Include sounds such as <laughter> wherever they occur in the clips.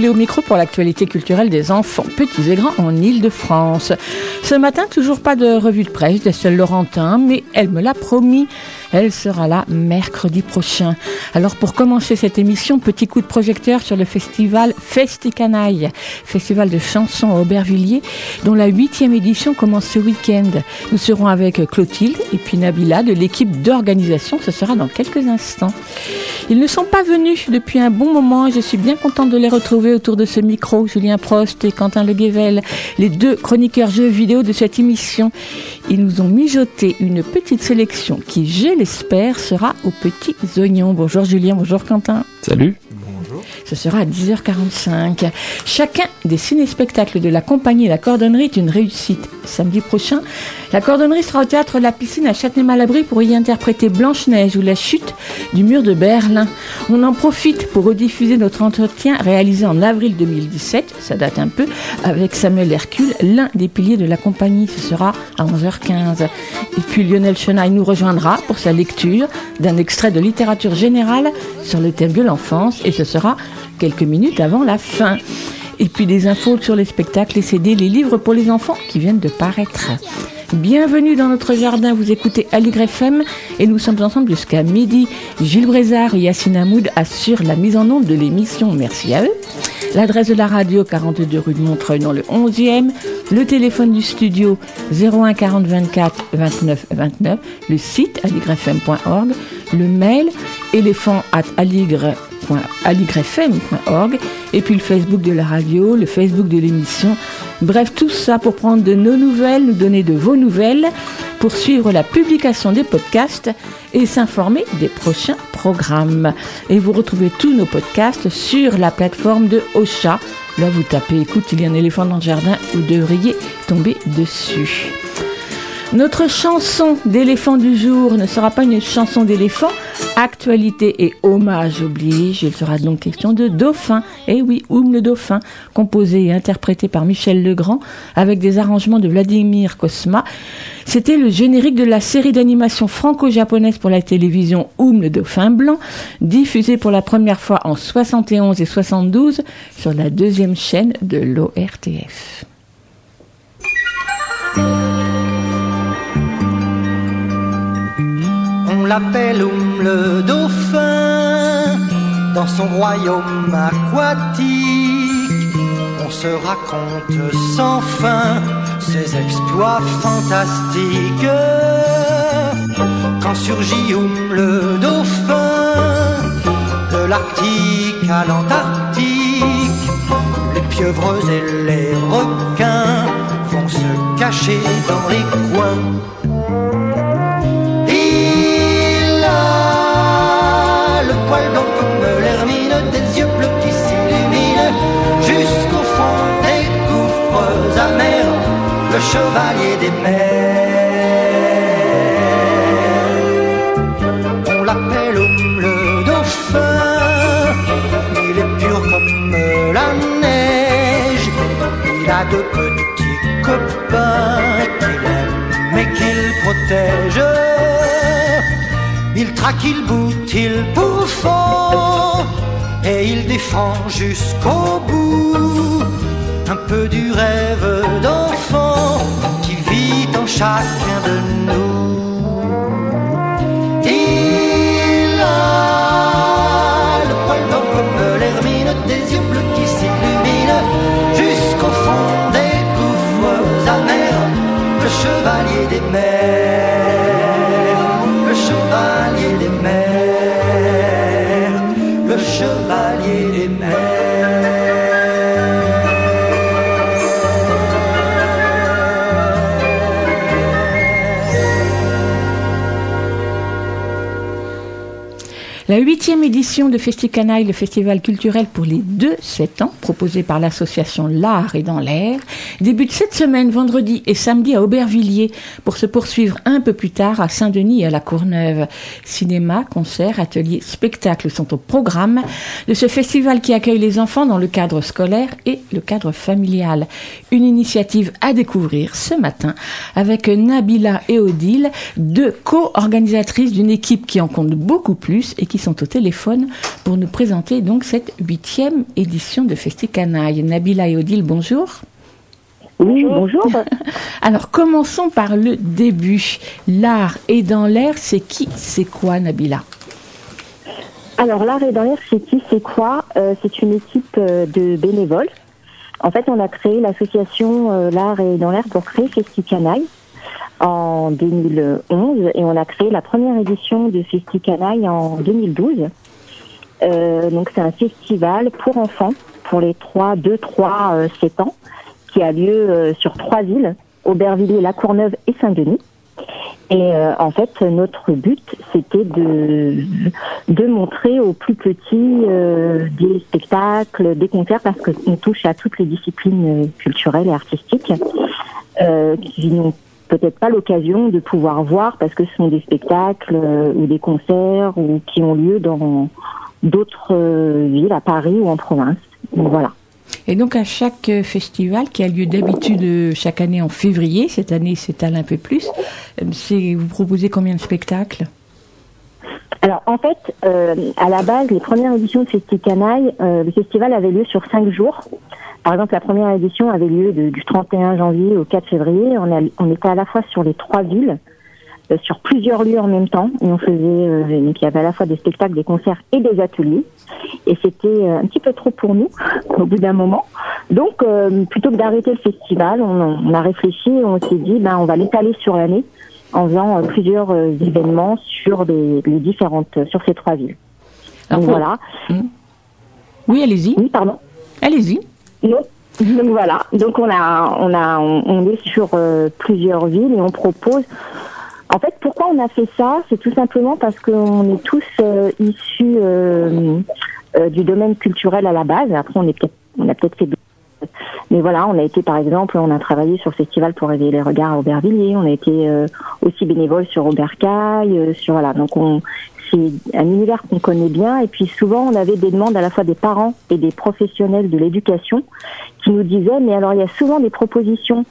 Soulet au micro pour l'actualité culturelle des enfants, petits et grands en Ile-de-France. Ce matin, toujours pas de revue de presse d'Estelle Laurentin, mais elle me l'a promis. Elle sera là mercredi prochain. Alors pour commencer cette émission, petit coup de projecteur sur le festival Festicanaille, festival de chansons à Aubervilliers, dont la huitième édition commence ce week-end. Nous serons avec Clotilde et puis Nabila de l'équipe d'organisation. Ce sera dans quelques instants. Ils ne sont pas venus depuis un bon moment je suis bien contente de les retrouver autour de ce micro. Julien Prost et Quentin Le Guével, les deux chroniqueurs jeux vidéo de cette émission. Ils nous ont mijoté une petite sélection qui, j'ai l'espère, sera aux petits oignons. Bonjour Julien, bonjour Quentin. Salut. Ce sera à 10h45. Chacun des ciné-spectacles de la compagnie La Cordonnerie est une réussite. Samedi prochain, la Cordonnerie sera au théâtre la piscine à Châtenay-Malabry pour y interpréter Blanche-Neige ou la chute du mur de Berlin. On en profite pour rediffuser notre entretien réalisé en avril 2017, ça date un peu, avec Samuel Hercule, l'un des piliers de la compagnie. Ce sera à 11h15. Et puis Lionel Chenaille nous rejoindra pour sa lecture d'un extrait de littérature générale sur le thème de l'enfance et ce sera quelques minutes avant la fin. Et puis des infos sur les spectacles, les CD, les livres pour les enfants qui viennent de paraître. Bienvenue dans notre jardin, vous écoutez Aligre FM et nous sommes ensemble jusqu'à midi. Gilles Brézard et Yacine Hamoud assurent la mise en onde de l'émission, merci à eux. L'adresse de la radio 42 rue de Montreuil dans le 11e, le téléphone du studio 01 40 24 29 29, le site aligrefm.org, le mail éléphant at aligrefm.org et puis le Facebook de la radio, le Facebook de l'émission. Bref, tout ça pour prendre de nos nouvelles, nous donner de vos nouvelles, pour suivre la publication des podcasts et s'informer des prochains programmes. Et vous retrouvez tous nos podcasts sur la plateforme de Ocha. Là, vous tapez écoute, il y a un éléphant dans le jardin, vous devriez tomber dessus. Notre chanson d'éléphant du jour ne sera pas une chanson d'éléphant, actualité et hommage oblige. Il sera donc question de Dauphin. Eh oui, Oum le Dauphin, composé et interprété par Michel Legrand avec des arrangements de Vladimir Kosma. C'était le générique de la série d'animation franco-japonaise pour la télévision Oum le Dauphin Blanc, diffusée pour la première fois en 71 et 72 sur la deuxième chaîne de l'ORTF. L'appelle Oum le dauphin dans son royaume aquatique. On se raconte sans fin ses exploits fantastiques. Quand surgit Oum le dauphin de l'Arctique à l'Antarctique, les pieuvres et les requins vont se cacher dans les coins chevalier des mers. On l'appelle le dauphin, il est pur comme la neige, il a de petits copains qu'il aime mais qu'il protège. Il traque, il boute, il pourfend et il défend jusqu'au bout peu du rêve d'enfant qui vit en chacun de nous. Il a le poil blanc comme l'hermine, des yeux bleus qui s'illuminent jusqu'au fond des gouffres amers, le chevalier des mers La huitième édition de Festicanaille, le festival culturel pour les 2-7 ans, proposé par l'association L'Art et dans l'air, débute cette semaine, vendredi et samedi à Aubervilliers, pour se poursuivre un peu plus tard à Saint-Denis et à La Courneuve. Cinéma, concerts, ateliers, spectacles sont au programme de ce festival qui accueille les enfants dans le cadre scolaire et le cadre familial. Une initiative à découvrir ce matin avec Nabila et Odile, deux co-organisatrices d'une équipe qui en compte beaucoup plus et qui sont au téléphone pour nous présenter donc cette huitième édition de Festicanaille. Nabila et Odile, bonjour. Oui, bonjour. <laughs> Alors commençons par le début. L'art est dans l'air, c'est qui, c'est quoi Nabila? Alors l'art est dans l'air, c'est qui, c'est quoi? Euh, C'est une équipe euh, de bénévoles. En fait, on a créé l'association euh, L'art est dans l'air pour créer Festicanaille en 2011 et on a créé la première édition de Festicanaille en 2012. Euh, donc c'est un festival pour enfants pour les 3, 2, 3, 7 ans qui a lieu euh, sur trois villes, Aubervilliers, La Courneuve et Saint-Denis. Et euh, en fait, notre but, c'était de, de montrer aux plus petits des spectacles, des concerts, parce qu'on touche à toutes les disciplines culturelles et artistiques, qui n'ont peut-être pas l'occasion de pouvoir voir, parce que ce sont des spectacles ou des concerts ou qui ont lieu dans d'autres villes, à Paris ou en province. Donc, voilà. Et donc à chaque festival qui a lieu d'habitude chaque année en février, cette année s'étale un peu plus, c'est vous proposez combien de spectacles? Alors en fait, euh, à la base, les premières éditions de Festicanaille, euh, le festival avait lieu sur cinq jours. Par exemple, la première édition avait lieu de, du 31 janvier au 4 février. On, a, on était à la fois sur les trois villes, euh, sur plusieurs lieux en même temps. Et on faisait, euh, donc il y avait à la fois des spectacles, des concerts et des ateliers. Et c'était euh, un petit peu trop pour nous <laughs> au bout d'un moment. Donc, euh, plutôt que d'arrêter le festival, on, on a réfléchi et on s'est dit, ben, on va l'étaler sur l'année en faisant euh, plusieurs euh, événements sur les, les différentes, sur ces trois villes. Alors, Donc pour- voilà. Oui, allez-y. Oui, pardon. Allez-y. Donc, donc voilà, donc on a, on a, on, est sur euh, plusieurs villes et on propose. En fait, pourquoi on a fait ça? C'est tout simplement parce qu'on est tous euh, issus euh, du domaine culturel à la base. Après, on est peut-être, on a peut-être fait. d'autres- Mais voilà, on a été par exemple, on a travaillé sur festival pour réveiller les regards à Aubervilliers. On a été aussi bénévole sur Aubercaille, sur voilà. Donc on, c'est un univers qu'on connaît bien. Et puis souvent, on avait des demandes à la fois des parents et des professionnels de l'éducation qui nous disaient, mais alors il y a souvent des propositions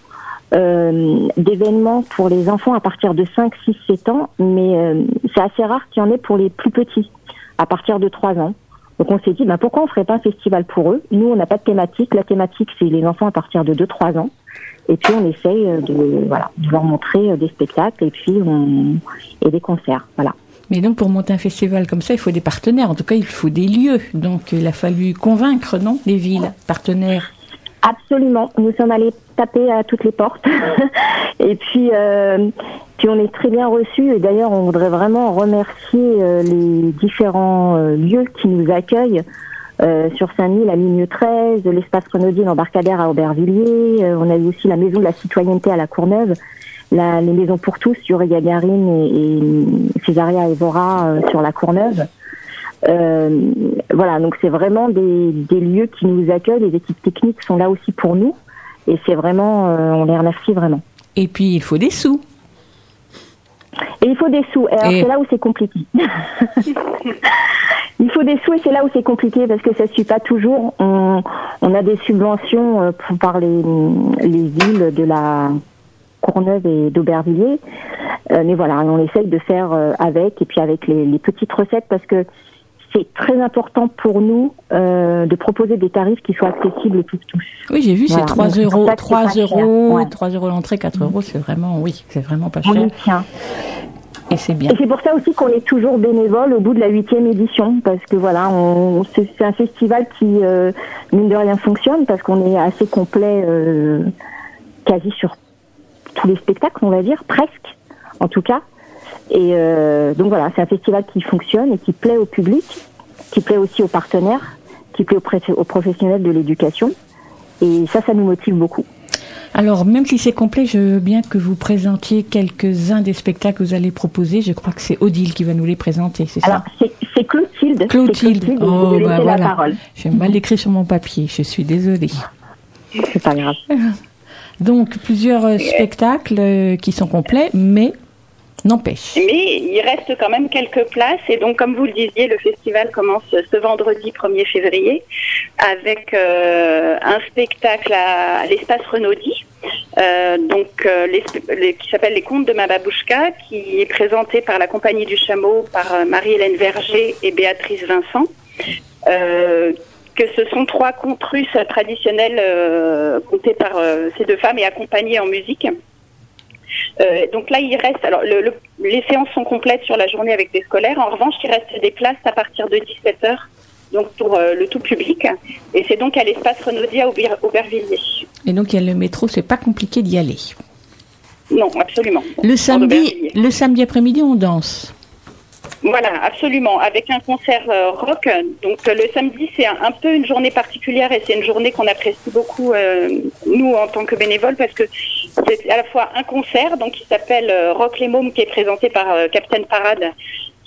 euh, d'événements pour les enfants à partir de 5, 6, 7 ans, mais euh, c'est assez rare qu'il y en ait pour les plus petits, à partir de 3 ans. Donc on s'est dit, ben, pourquoi on ferait pas un festival pour eux? Nous, on n'a pas de thématique. La thématique, c'est les enfants à partir de 2-3 ans. Et puis on essaye euh, de, voilà, de leur montrer des spectacles et puis on, et des concerts. Voilà. Mais donc pour monter un festival comme ça, il faut des partenaires. En tout cas, il faut des lieux. Donc il a fallu convaincre, non, les villes partenaires? Absolument. Nous sommes allés taper à toutes les portes. <laughs> et puis, euh, puis on est très bien reçus. Et d'ailleurs, on voudrait vraiment remercier euh, les différents euh, lieux qui nous accueillent. Euh, sur Saint-Denis, la ligne 13, l'espace Renaudine embarcadère à Aubervilliers. Euh, on a eu aussi la maison de la citoyenneté à la Courneuve. La, les maisons pour tous sur Gagarine et, et Césaria Evora euh, sur la Courneuve. Euh, voilà, donc c'est vraiment des, des lieux qui nous accueillent. Les équipes techniques sont là aussi pour nous. Et c'est vraiment, euh, on les remercie vraiment. Et puis il faut des sous. Et il faut des sous. Et alors Et- c'est là où c'est compliqué. <laughs> il faut des sous et c'est là où c'est compliqué parce que ça suit pas toujours. On, on a des subventions pour, par les, les villes de la Courneuve et d'Aubervilliers. Euh, mais voilà, on essaye de faire euh, avec et puis avec les, les petites recettes parce que c'est très important pour nous euh, de proposer des tarifs qui soient accessibles pour tous. Oui, j'ai vu, Voilà, c'est 3 donc c'est pour euros, ça que c'est 3 pas cher, euros, ouais. 3 euros l'entrée, 4 euros, c'est vraiment, oui, c'est vraiment pas On cher. y tient. Et c'est bien. Et c'est pour ça aussi qu'on est toujours bénévole au bout de la huitième édition, parce que voilà, on, c'est, c'est un festival qui, euh, mine de rien, fonctionne, parce qu'on est assez complet, euh, quasi sur tous les spectacles, on va dire, presque, en tout cas. Et euh, donc voilà, c'est un festival qui fonctionne et qui plaît au public, qui plaît aussi aux partenaires, qui plaît aux, professionnels de l'éducation. Et ça, ça nous motive beaucoup. Alors, même si c'est complet, je veux bien que vous présentiez quelques-uns des spectacles que vous allez proposer. Je crois que c'est Odile qui va nous les présenter, c'est ça c'est, Clotilde. Clotilde. C'est Oh, bah voilà. J'ai mal écrit sur mon papier, je suis désolée. C'est pas grave. <laughs> Donc, plusieurs euh, spectacles euh, qui sont complets, mais n'empêche. Mais il reste quand même quelques places et donc comme vous le disiez, le festival commence ce vendredi 1er février avec euh, un spectacle à l'espace Renaudy, euh, donc euh, les spe- les- qui s'appelle Les Contes de ma babouchka, qui est présenté par la compagnie du Chameau par Marie-Hélène Verger et Béatrice Vincent. Ce sont trois contes russes traditionnels euh, contés par euh, ces deux femmes et accompagnés en musique. Euh, donc là, il reste. Alors, le- le- les séances sont complètes sur la journée avec des scolaires. En revanche, il reste des places à partir de 17 h donc pour euh, le tout public. Et c'est donc à l'espace Renaudy à Auber- Aubervilliers. Et donc, il y a le métro, c'est pas compliqué d'y aller. Non, absolument. Le samedi, le samedi après-midi, on danse. Voilà, absolument, avec un concert euh, rock. Donc euh, le samedi, c'est un, peu une journée particulière et c'est une journée qu'on apprécie beaucoup, euh, nous, en tant que bénévoles, parce que c'est à la fois un concert, donc qui s'appelle Rock les Mômes, qui est présenté par Captain Parade,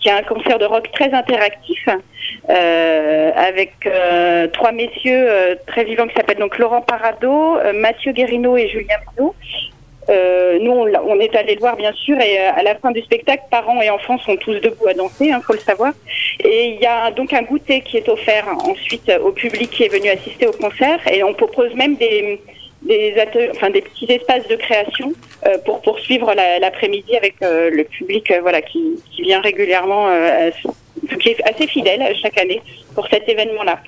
qui est un concert de rock très interactif, avec trois messieurs très vivants qui s'appellent donc Laurent Parado, Mathieu Guérino et Julien Pinault. Euh, nous, on, on est allé le voir, bien sûr, et euh, à la fin du spectacle, parents et enfants sont tous debout à danser, il faut le savoir. Et il y a donc un goûter qui est offert ensuite euh, au public qui est venu assister au concert, et on propose même des, des, enfin, des petits espaces de création euh, pour poursuivre la- l'après-midi avec euh, le public euh, voilà, qui, qui vient régulièrement, qui est assez fidèle chaque année pour cet événement-là.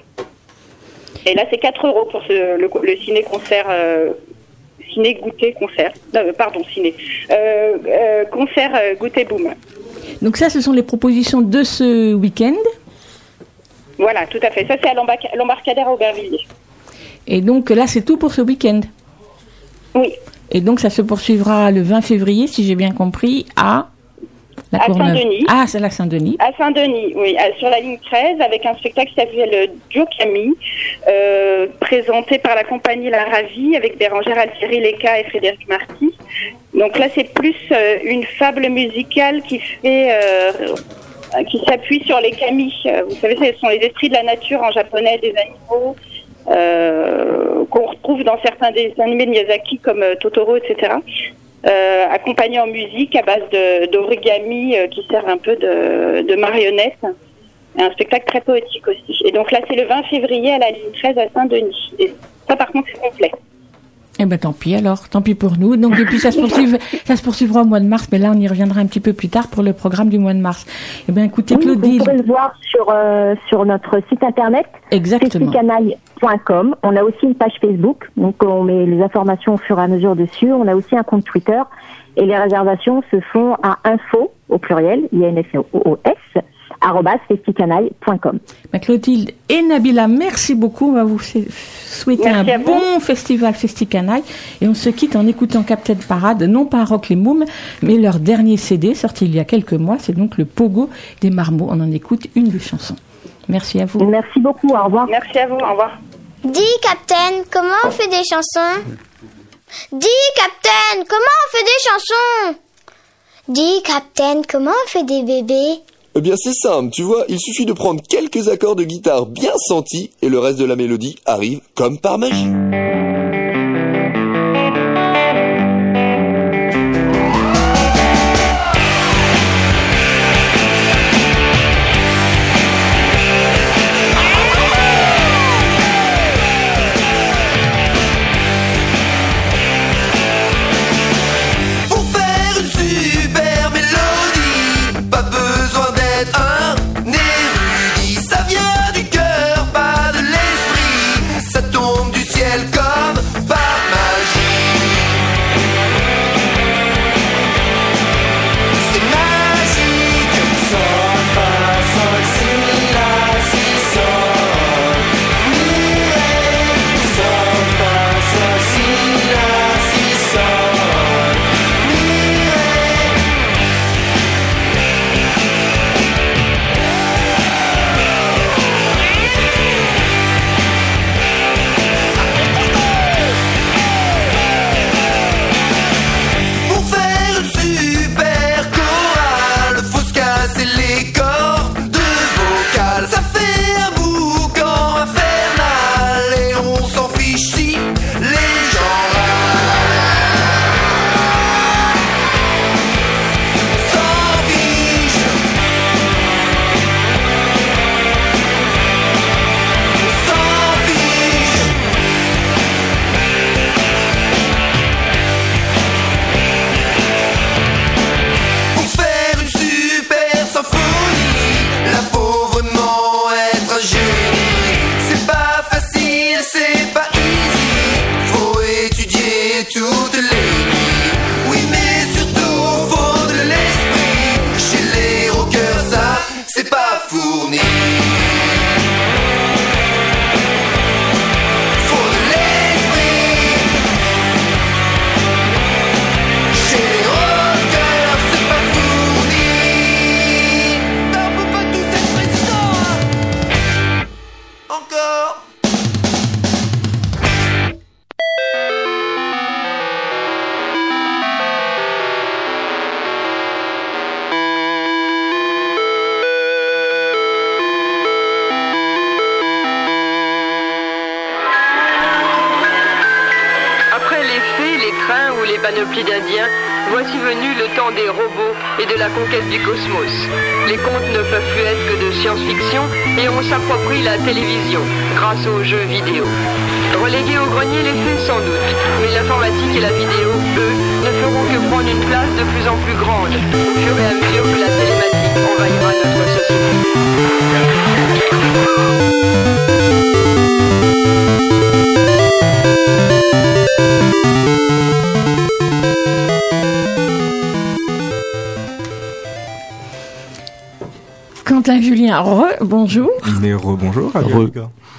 Et là, c'est 4 euros pour ce, le, le ciné-concert. Ciné goûter concert. Euh, pardon ciné. Euh, euh, concert goûter boom. Donc ça, ce sont les propositions de ce week-end. voilà tout à fait. Ça c'est à l'embarca- l'embarcadère à Aubervilliers. Et donc là, c'est tout pour ce week-end. oui. Et donc ça se poursuivra le 20 février, si j'ai bien compris, à À. Saint-Denis. Ah, c'est la Saint-Denis. à Saint-Denis oui à- sur la ligne 13 avec un spectacle qui s'appelle Dio Camille euh, présenté par la compagnie La Ravie avec Bérangère Altieri Leca et Frédéric Marty donc là c'est plus euh, une fable musicale qui fait euh, qui s'appuie sur les kami. Euh, Vous savez, ce sont les esprits de la nature en japonais, des animaux euh, qu'on retrouve dans certains des animés de Miyazaki comme euh, Totoro, etc. Euh, accompagnés en musique à base de- d'origami euh, qui sert un peu de, de marionnette. Et un spectacle très poétique aussi. Et donc là, c'est le 20 février à la ligne 13 à Saint-Denis. Et ça, par contre, c'est complet. Eh ben tant pis alors, tant pis pour nous. Donc et puis ça se poursuiv- <laughs> ça se poursuivra au mois de mars, mais là on y reviendra un petit peu plus tard pour le programme du mois de mars. Eh bien écoutez Oui, vous pourrez le voir sur, euh, sur notre site internet, exactement. On a aussi une page Facebook, donc on met les informations au fur et à mesure dessus. On a aussi un compte Twitter et les réservations se font à info au pluriel, I-N-F-O-O-S, arrobas festicanaille.com. Ben, Clotilde et Nabila, merci beaucoup. On va vous sou- souhaiter Merci un vous. bon festival Festicanaille et on se quitte en écoutant Captain Parade, non pas Rock les Mômes, mais leur dernier CD sorti il y a quelques mois. C'est donc le Pogo des Marmots. On en écoute une des chansons. Merci à vous. Merci beaucoup, au revoir. Merci à vous. Au revoir. Dis, Captain, comment on fait des chansons? Dis, Captain, comment on fait des chansons? Dis, Captain, comment on fait des bébés? Eh bien c'est simple, tu vois, il suffit de prendre quelques accords de guitare bien sentis et le reste de la mélodie arrive comme par magie. Panoplie d'Indiens, voici venu le temps des robots et de la conquête du cosmos. Les contes ne peuvent plus être que de science-fiction et on s'approprie la télévision grâce aux jeux vidéo. Relégués au grenier les faits sans doute, mais l'informatique et la vidéo, eux, ne feront que prendre une place de plus en plus grande au fur et à mesure que la télématique envahira notre société. Quentin Julien, re, bonjour. Mais rebonjour.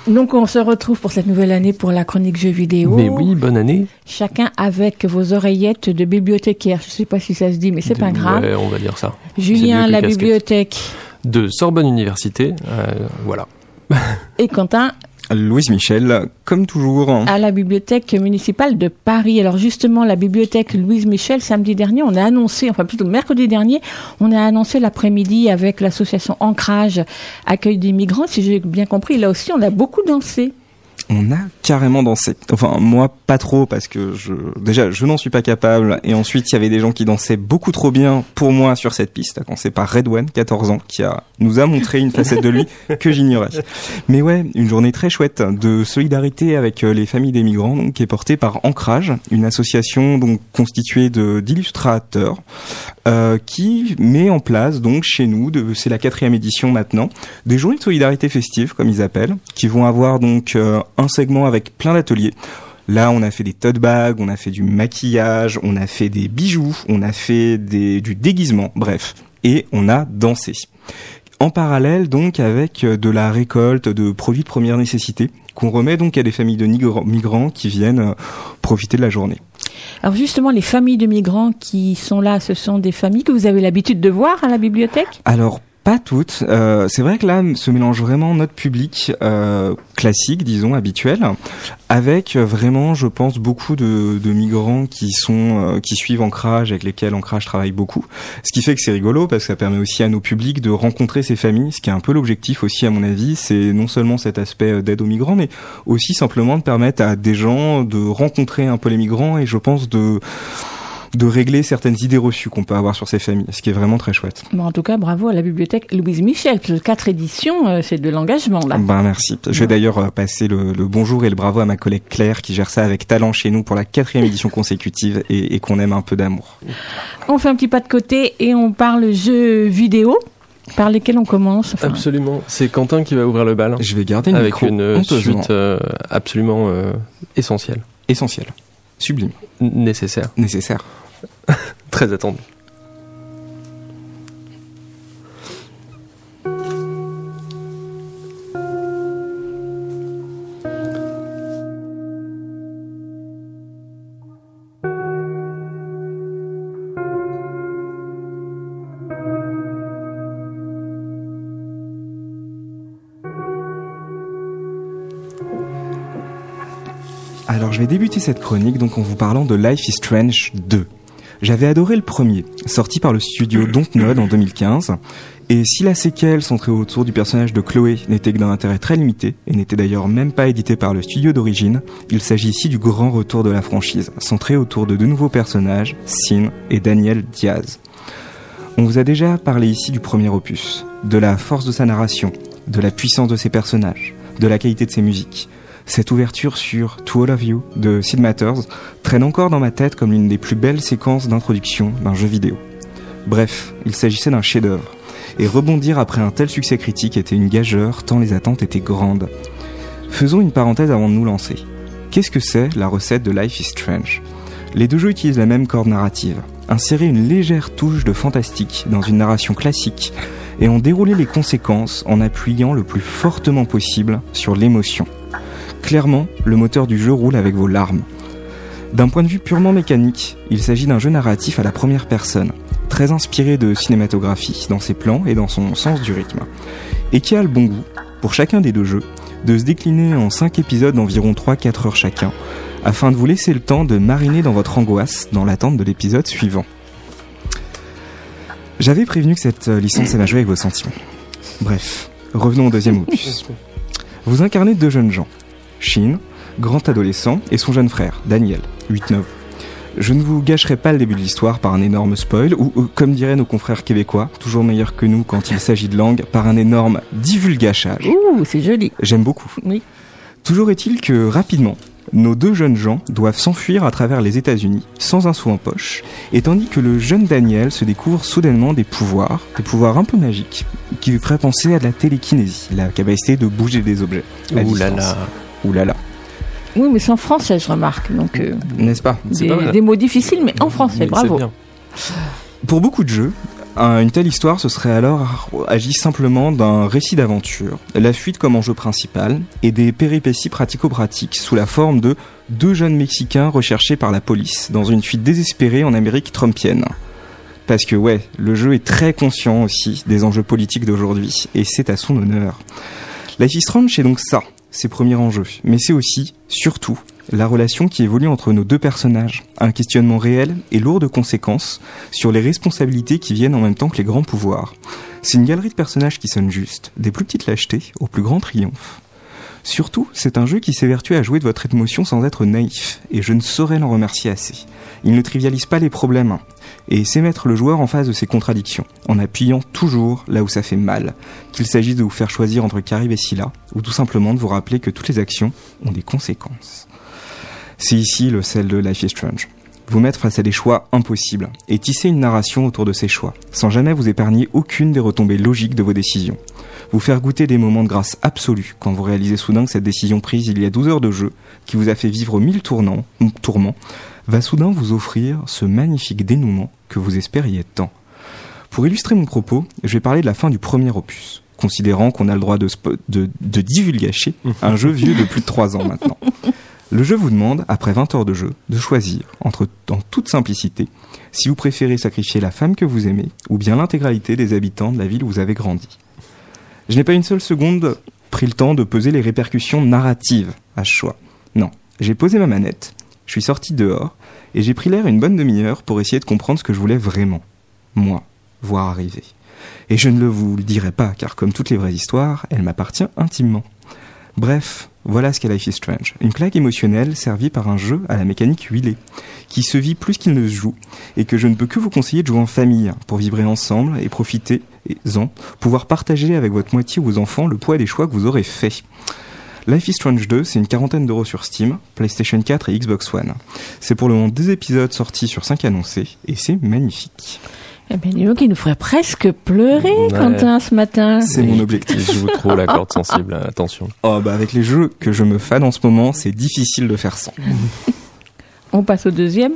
Donc on se retrouve pour cette nouvelle année pour la chronique jeux vidéo. Mais oui, bonne année. Chacun avec vos oreillettes de bibliothécaire. Je sais pas si ça se dit, mais c'est pas grave. Ouais, on va dire ça. Julien, la bibliothèque. De Sorbonne Université, euh, voilà. Et Quentin, Louise Michel, comme toujours. à la bibliothèque municipale de Paris. Alors justement, la bibliothèque Louise Michel, samedi dernier, on a annoncé, enfin plutôt mercredi dernier, on a annoncé l'après-midi avec l'association Ancrage Accueil des migrants. Si j'ai bien compris, là aussi, on a beaucoup dansé. On a carrément dansé. Enfin, moi, pas trop, parce que je, déjà, je n'en suis pas capable. Et ensuite, il y avait des gens qui dansaient beaucoup trop bien pour moi sur cette piste. Quand c'est par Red One, 14 ans, qui a, nous a montré une facette de lui que j'ignorais. Mais ouais, une journée très chouette de solidarité avec euh, les familles des migrants, donc, qui est portée par Ancrage, une association, donc, constituée de, d'illustrateurs, euh, qui met en place, donc, chez nous, c'est la quatrième édition maintenant, des journées de solidarité festive, comme ils appellent, qui vont avoir, donc, euh, un segment avec plein d'ateliers. Là, on a fait des tote bags, on a fait du maquillage, on a fait des bijoux, on a fait des, du déguisement, bref. Et on a dansé. En parallèle, donc, avec euh, de la récolte de produits de première nécessité qu'on remet donc à des familles de migrants qui viennent profiter de la journée. Alors justement, les familles de migrants qui sont là, ce sont des familles que vous avez l'habitude de voir à la bibliothèque? Pas toutes. Euh, c'est vrai que là se mélange vraiment notre public euh, classique, disons habituel, avec euh, vraiment, je pense, beaucoup de, de migrants qui sont euh, qui suivent Ancrage, avec lesquels Ancrage travaille beaucoup. Ce qui fait que c'est rigolo parce que ça permet aussi à nos publics de rencontrer ces familles. Ce qui est un peu l'objectif aussi, à mon avis, c'est non seulement cet aspect euh, d'aide aux migrants, mais aussi simplement de permettre à des gens de rencontrer un peu les migrants et je pense de de régler certaines idées reçues qu'on peut avoir sur ces familles, ce qui est vraiment très chouette. Bon, en tout cas, bravo à la bibliothèque Louise Michel, parce que quatre éditions, euh, c'est de l'engagement là. Ben merci. Je vais d'ailleurs euh, passer le, le bonjour et le bravo à ma collègue Claire qui gère ça avec talent chez nous pour la quatrième édition consécutive et, et qu'on aime un peu d'amour. On fait un petit pas de côté et on parle jeux vidéo. Par lesquels on commence enfin, Absolument. C'est Quentin qui va ouvrir le bal. Je vais garder le avec micro une suite euh, absolument euh, essentielle, essentiel, sublime, n- nécessaire, nécessaire. <laughs> très attendue. Alors je vais débuter cette chronique donc en vous parlant de Life is Strange 2. J'avais adoré le premier, sorti par le studio Dontnod en 2015, et si la séquelle centrée autour du personnage de Chloé n'était que d'un intérêt très limité, et n'était d'ailleurs même pas édité par le studio d'origine, il s'agit ici du grand retour de la franchise, centré autour de deux nouveaux personnages, Sin et Daniel Diaz. On vous a déjà parlé ici du premier opus, de la force de sa narration, de la puissance de ses personnages, de la qualité de ses musiques. Cette ouverture sur To All of You de Sid Matters traîne encore dans ma tête comme l'une des plus belles séquences d'introduction d'un jeu vidéo. Bref, il s'agissait d'un chef-d'œuvre. Et rebondir après un tel succès critique était une gageure tant les attentes étaient grandes. Faisons une parenthèse avant de nous lancer. Qu'est-ce que c'est la recette de Life is Strange? Les deux jeux utilisent la même corde narrative. Insérer une légère touche de fantastique dans une narration classique et en dérouler les conséquences en appuyant le plus fortement possible sur l'émotion. Clairement, le moteur du jeu roule avec vos larmes. D'un point de vue purement mécanique, il s'agit d'un jeu narratif à la première personne, très inspiré de cinématographie dans ses plans et dans son sens du rythme, et qui a le bon goût, pour chacun des deux jeux, de se décliner en 5 épisodes d'environ 3-4 heures chacun, afin de vous laisser le temps de mariner dans votre angoisse dans l'attente de l'épisode suivant. J'avais prévenu que cette licence allait jouer avec vos sentiments. Bref, revenons au deuxième <laughs> opus. Vous incarnez deux jeunes gens, Shin, grand adolescent, et son jeune frère, Daniel, 8-9 ans. Je ne vous gâcherai pas le début de l'histoire par un énorme spoil, ou, ou, comme diraient nos confrères québécois, toujours meilleurs que nous quand il s'agit de langue, par un énorme divulgachage. Ouh, c'est joli. J'aime beaucoup. Oui. Toujours est-il que, rapidement, nos deux jeunes gens doivent s'enfuir à travers les États-Unis sans un sou en poche, et tandis que le jeune Daniel se découvre soudainement des pouvoirs, des pouvoirs un peu magiques, qui lui feraient penser à de la télékinésie, la capacité de bouger des objets. à Ouh là distance. là. Ouh là là. Oui, mais c'est en français, je remarque. Donc, euh, N'est-ce pas C'est des, pas des mots difficiles, mais en français. Mais Bravo. bien. Pour beaucoup de jeux, un- une telle histoire ce serait alors agi simplement d'un récit d'aventure, la fuite comme enjeu principal, et des péripéties pratico-pratiques sous la forme de deux jeunes Mexicains recherchés par la police dans une fuite désespérée en Amérique trumpienne. Parce que ouais, le jeu est très conscient aussi des enjeux politiques d'aujourd'hui, et c'est à son honneur. Life is Strange c'est donc ça, ses premiers enjeux, mais c'est aussi, surtout, la relation qui évolue entre nos deux personnages, un questionnement réel et lourd de conséquences sur les responsabilités qui viennent en même temps que les grands pouvoirs. C'est une galerie de personnages qui sonne juste, des plus petites lâchetés au plus grand triomphe. Surtout, c'est un jeu qui s'évertue à jouer de votre émotion sans être naïf, et je ne saurais l'en remercier assez. Il ne trivialise pas les problèmes, et sait mettre le joueur en face de ses contradictions, en appuyant toujours là où ça fait mal, qu'il s'agisse de vous faire choisir entre Carib et Scylla, ou tout simplement de vous rappeler que toutes les actions ont des conséquences. C'est ici le sel de Life is Strange. Vous mettre face à des choix impossibles et tisser une narration autour de ces choix, sans jamais vous épargner aucune des retombées logiques de vos décisions. Vous faire goûter des moments de grâce absolue quand vous réalisez soudain que cette décision prise il y a 12 heures de jeu, qui vous a fait vivre mille tournants, tourments, va soudain vous offrir ce magnifique dénouement que vous espériez tant. Pour illustrer mon propos, je vais parler de la fin du premier opus, considérant qu'on a le droit de, de, un jeu vieux de plus de 3 ans maintenant. Le jeu vous demande, après 20 heures de jeu, de choisir, entre, en toute simplicité, si vous préférez sacrifier la femme que vous aimez, ou bien l'intégralité des habitants de la ville où vous avez grandi. Je n'ai pas une seule seconde pris le temps de peser les répercussions narratives à choix. Non, j'ai posé ma manette, je suis sorti dehors, et j'ai pris l'air une bonne demi-heure pour essayer de comprendre ce que je voulais vraiment. Moi, voir arriver. Et je ne le vous le dirai pas, car comme toutes les vraies histoires, elle m'appartient intimement. Bref, voilà ce qu'est Life is Strange. Une claque émotionnelle servie par un jeu à la mécanique huilée, qui se vit plus qu'il ne se joue, et que je ne peux que vous conseiller de jouer en famille, pour vibrer ensemble et profiter, en pouvoir partager avec votre moitié ou vos enfants le poids des choix que vous aurez faits. Life is Strange 2, c'est une quarantaine d'euros sur Steam, PlayStation 4 et Xbox One. C'est pour le moment deux épisodes sortis sur 5 annoncés, et c'est magnifique. Eh ben, dis donc, il nous ferait presque pleurer, Ouais. Quentin, ce matin. C'est mon objectif. Je joue trop la corde sensible, attention. <laughs> Oh bah avec les jeux que je me fade en ce moment, c'est difficile de faire sans. <laughs> On passe au deuxième.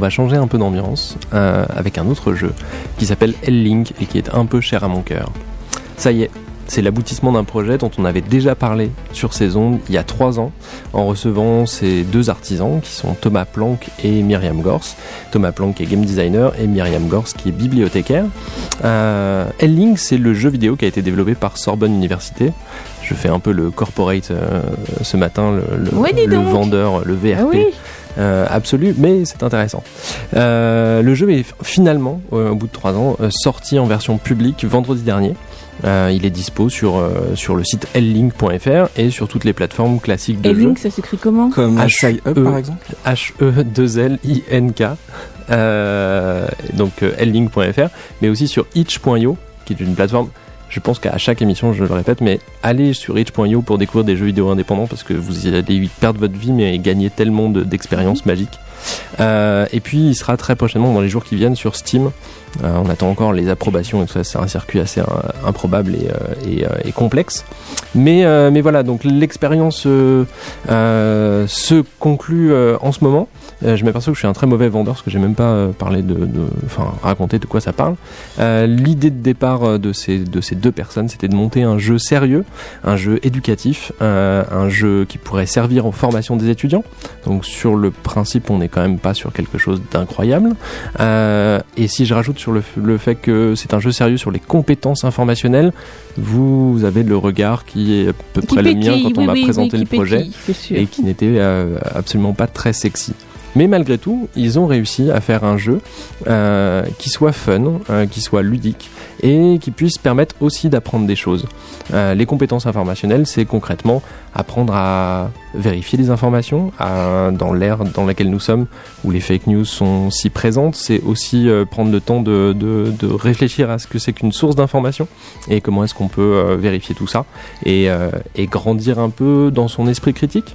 Va changer un peu d'ambiance euh, avec un autre jeu qui s'appelle L-Link et qui est un peu cher à mon cœur. Ça y est, c'est l'aboutissement d'un projet dont on avait déjà parlé sur ces ondes il y a trois ans en recevant ces deux artisans qui sont Thomas Planck et Myriam Gors. Thomas Planck qui est game designer et Myriam Gors qui est bibliothécaire. Euh, L-Link, c'est le jeu vidéo qui a été développé par Sorbonne Université. Je fais un peu le corporate euh, ce matin, le, le- Oui, dis le donc. vendeur, le VRP Ah oui. Euh, absolu, mais c'est intéressant. Euh, le jeu est finalement, euh, au bout de trois ans, euh, sorti en version publique vendredi dernier. Euh, il est dispo sur, euh, sur le site llink.fr et sur toutes les plateformes classiques de Et jeu. Link, ça s'écrit comment Comme H- Shy Up E. par exemple H-E-2-L-I-N-K. Euh, donc euh, llink.fr, mais aussi sur itch.io, qui est une plateforme. Je pense qu'à chaque émission, je le répète, mais allez sur itch.io pour découvrir des jeux vidéo indépendants parce que vous allez y perdre votre vie, mais gagner tellement de- d'expériences magiques. Euh, et puis, il sera très prochainement dans les jours qui viennent sur Steam. Euh, on attend encore les approbations et tout ça. C'est un circuit assez euh, improbable et, euh, et, euh, et complexe. Mais, euh, mais voilà, donc l'expérience se conclut en ce moment. Euh, je m'aperçois que je suis un très mauvais vendeur parce que j'ai même pas euh, parlé de, enfin raconté de quoi ça parle. Euh, L'idée de départ euh, de ces de ces deux personnes, c'était de monter un jeu sérieux, un jeu éducatif, euh, un jeu qui pourrait servir aux formations des étudiants. Donc sur le principe, on est quand même pas sur quelque chose d'incroyable. Et si je rajoute sur le, le fait que c'est un jeu sérieux sur les compétences informationnelles, vous avez le regard qui est à peu Qui près le mien quand on oui, m'a oui, présenté oui, le projet pétille, et qui n'était absolument pas très sexy. Mais malgré tout, ils ont réussi à faire un jeu euh, qui soit fun, euh, qui soit ludique et qui puisse permettre aussi d'apprendre des choses. Euh, les compétences informationnelles, c'est concrètement apprendre à vérifier les informations dans l'ère dans laquelle nous sommes, où les fake news sont si présentes. C'est aussi prendre le temps de, réfléchir à ce que c'est qu'une source d'information et comment est-ce qu'on peut vérifier tout ça et grandir un peu dans son esprit critique.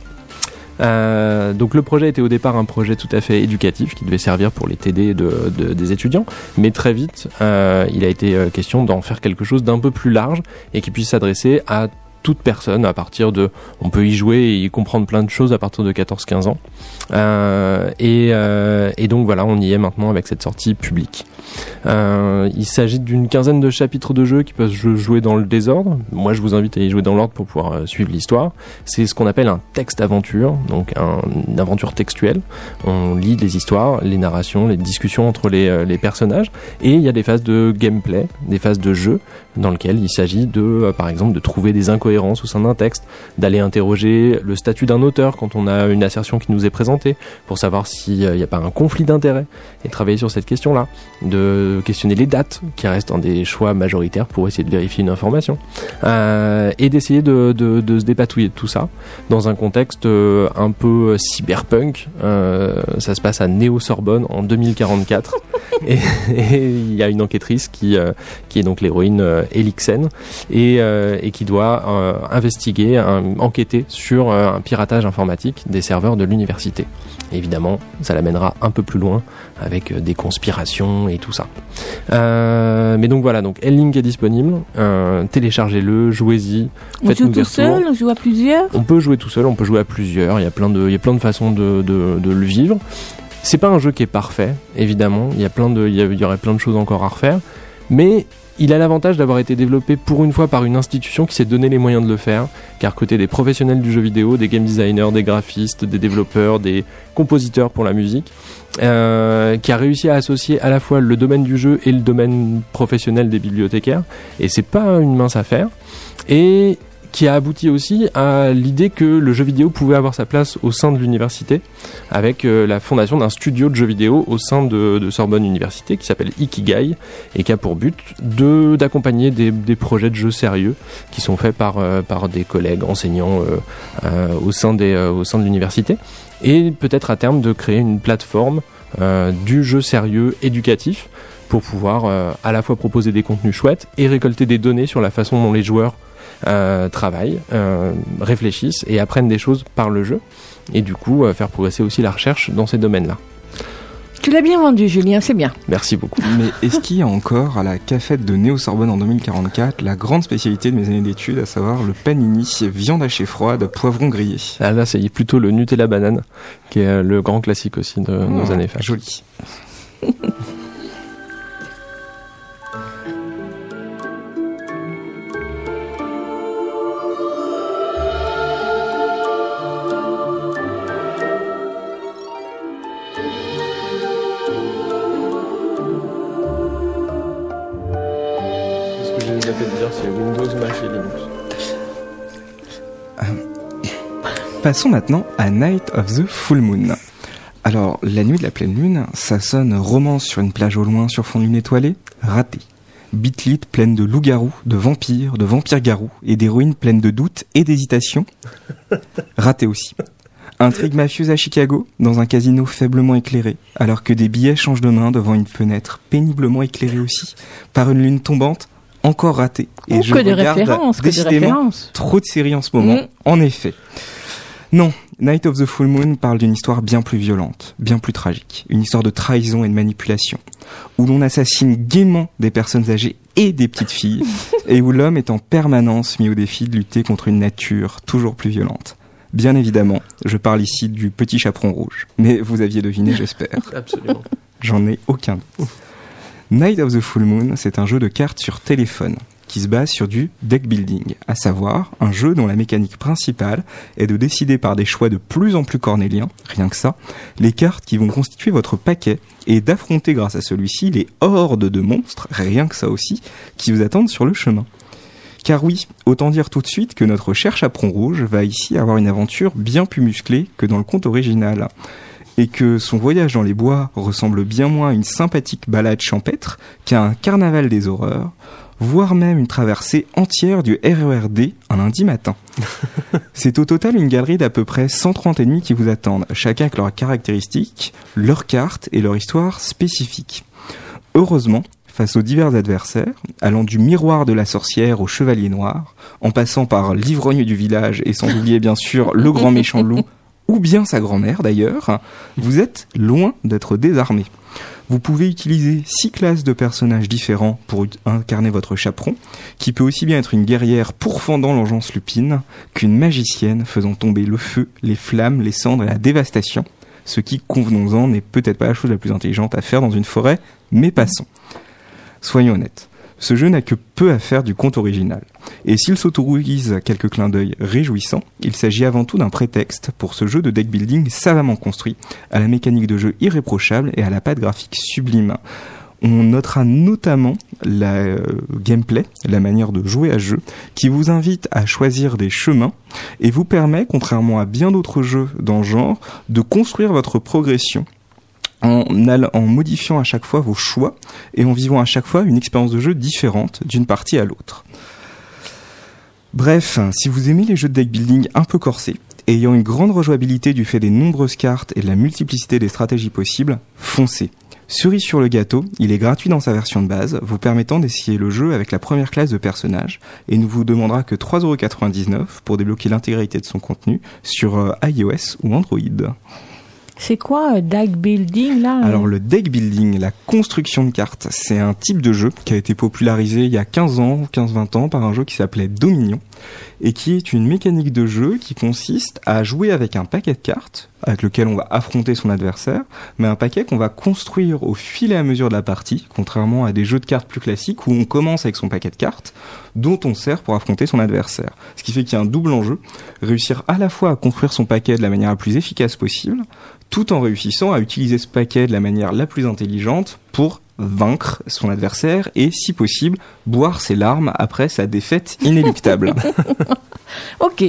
Euh, donc le projet était au départ un projet tout à fait éducatif qui devait servir pour les TD de, de- des étudiants, mais très vite euh, il a été euh, question d'en faire quelque chose d'un peu plus large et qui puisse s'adresser à toute personne à partir de on peut y jouer et y comprendre plein de choses à partir de 14-15 ans. Euh, et, euh, et donc voilà on y est maintenant avec cette sortie publique il s'agit d'une quinzaine de chapitres de jeu qui peuvent se jouer dans le désordre. Moi, je vous invite à y jouer dans l'ordre pour pouvoir euh, suivre l'histoire. C'est ce qu'on appelle un texte aventure, donc un- une aventure textuelle. On lit les histoires, les narrations, les discussions entre les, euh, les personnages, et il y a des phases de gameplay, des phases de jeu dans lesquelles il s'agit de, euh, par exemple, de trouver des incohérences au sein d'un texte, d'aller interroger le statut d'un auteur quand on a une assertion qui nous est présentée, pour savoir s'il n'y a pas un conflit d'intérêt, et travailler sur cette question-là, questionner les dates, qui restent un des choix majoritaires pour essayer de vérifier une information, euh, et d'essayer de, de, de se dépatouiller de tout ça, dans un contexte euh, un peu cyberpunk. Euh, ça se passe à Néo-Sorbonne en 2044, <laughs> et il y a une enquêtrice qui, euh, qui est donc l'héroïne Elixen, et, et qui doit investiguer, enquêter sur un piratage informatique des serveurs de l'université. Évidemment, ça l'amènera un peu plus loin avec euh, des conspirations et tout ça. Euh, mais donc voilà, donc L-Link est disponible. Euh, téléchargez-le, jouez-y. On joue tout seul, on joue à plusieurs? On peut jouer tout seul, on peut jouer à plusieurs. Il y a plein de, il y a plein de façons de, de, de le vivre. C'est pas un jeu qui est parfait, évidemment. Il y a plein de, il y, a- il y aurait plein de choses encore à refaire. Mais il a l'avantage d'avoir été développé pour une fois par une institution qui s'est donné les moyens de le faire. Car côté des professionnels du jeu vidéo, des game designers, des graphistes, des développeurs, des compositeurs pour la musique, euh, qui a réussi à associer à la fois le domaine du jeu et le domaine professionnel des bibliothécaires. Et c'est pas une mince affaire. Et qui a abouti aussi à l'idée que le jeu vidéo pouvait avoir sa place au sein de l'université, avec euh, la fondation d'un studio de jeux vidéo au sein de, Sorbonne Université qui s'appelle Ikigai et qui a pour but d'accompagner des, projets de jeux sérieux qui sont faits par euh, des collègues enseignants euh, au sein de l'université et peut-être à terme de créer une plateforme du jeu sérieux éducatif pour pouvoir à la fois proposer des contenus chouettes et récolter des données sur la façon dont les joueurs euh, travaillent, euh, réfléchissent et apprennent des choses par le jeu et du coup euh, faire progresser aussi la recherche dans ces domaines-là. Tu l'as bien vendu, Julien, c'est bien. Merci beaucoup. <laughs> Mais est-ce qu'il y a encore à la cafette de Néo-Sorbonne en 2044 la grande spécialité de mes années d'études, à savoir le panini, viande hachée froide, poivron grillé Ah, là, c'est plutôt le Nutella banane qui est euh, le grand classique aussi de nos Oh, années fac. Joli. <laughs> Linux. Passons maintenant à Night of the Full Moon. Alors, la nuit de la pleine lune, ça sonne romance sur une plage au loin sur fond de lune étoilée Raté. Bitlit pleine de loups-garous, de vampires, de vampires-garous et d'héroïnes pleines de doutes et d'hésitations Raté aussi. Intrigue mafieuse à Chicago, dans un casino faiblement éclairé, alors que des billets changent de main devant une fenêtre péniblement éclairée aussi, par une lune tombante, encore ratée. Et Oh, je que des regarde références, que des décidément références. trop de séries en ce moment, Mm. en effet. Non, Night of the Full Moon parle d'une histoire bien plus violente, bien plus tragique, une histoire de trahison et de manipulation, où l'on assassine gaiement des personnes âgées et des petites filles, <laughs> et où l'homme est en permanence mis au défi de lutter contre une nature toujours plus violente. Bien évidemment, je parle ici du petit chaperon rouge, mais vous aviez deviné, j'espère. Absolument. J'en ai aucun doute. <laughs> Night of the Full Moon, c'est un jeu de cartes sur téléphone qui se base sur du deck building, à savoir un jeu dont la mécanique principale est de décider par des choix de plus en plus cornéliens, rien que ça, les cartes qui vont constituer votre paquet et d'affronter grâce à celui-ci les hordes de monstres, rien que ça aussi, qui vous attendent sur le chemin. Car oui, autant dire tout de suite que notre cher chaperon rouge va ici avoir une aventure bien plus musclée que dans le conte original. Et que son voyage dans les bois ressemble bien moins à une sympathique balade champêtre qu'à un carnaval des horreurs, voire même une traversée entière du RERD un lundi matin. <laughs> C'est au total une galerie d'à peu près 130 ennemis qui vous attendent, chacun avec leurs caractéristiques, leurs cartes et leur histoire spécifique. Heureusement, face aux divers adversaires, allant du miroir de la sorcière au chevalier noir, en passant par l'ivrogne du village et sans <laughs> oublier bien sûr le grand méchant loup, ou bien sa grand-mère d'ailleurs, vous êtes loin d'être désarmé. Vous pouvez utiliser six classes de personnages différents pour incarner votre chaperon, qui peut aussi bien être une guerrière pourfendant l'engeance lupine qu'une magicienne faisant tomber le feu, les flammes, les cendres et la dévastation, ce qui, convenons-en, n'est peut-être pas la chose la plus intelligente à faire dans une forêt, mais passons. Soyons honnêtes, ce jeu n'a que peu à faire du conte original. Et s'il s'autorise quelques clins d'œil réjouissants, il s'agit avant tout d'un prétexte pour ce jeu de deck building savamment construit, à la mécanique de jeu irréprochable et à la patte graphique sublime. On notera notamment la euh, gameplay, la manière de jouer à jeu, qui vous invite à choisir des chemins et vous permet, contrairement à bien d'autres jeux dans le genre, de construire votre progression en, modifiant à chaque fois vos choix et en vivant à chaque fois une expérience de jeu différente d'une partie à l'autre. Bref, si vous aimez les jeux de deck building un peu corsés, ayant une grande rejouabilité du fait des nombreuses cartes et de la multiplicité des stratégies possibles, foncez. Cerise sur le gâteau, il est gratuit dans sa version de base, vous permettant d'essayer le jeu avec la première classe de personnage, et ne vous demandera que 3,99€ pour débloquer l'intégralité de son contenu sur euh, iOS ou Android. C'est quoi euh, deck building là euh Alors le deck building, la construction de cartes, c'est un type de jeu qui a été popularisé il y a 15 ans, 15-20 ans par un jeu qui s'appelait Dominion et qui est une mécanique de jeu qui consiste à jouer avec un paquet de cartes avec lequel on va affronter son adversaire, mais un paquet qu'on va construire au fil et à mesure de la partie, contrairement à des jeux de cartes plus classiques où on commence avec son paquet de cartes dont on sert pour affronter son adversaire. Ce qui fait qu'il y a un double enjeu, réussir à la fois à construire son paquet de la manière la plus efficace possible, tout en réussissant à utiliser ce paquet de la manière la plus intelligente pour vaincre son adversaire et, si possible, boire ses larmes après sa défaite inéluctable. <laughs> Ok.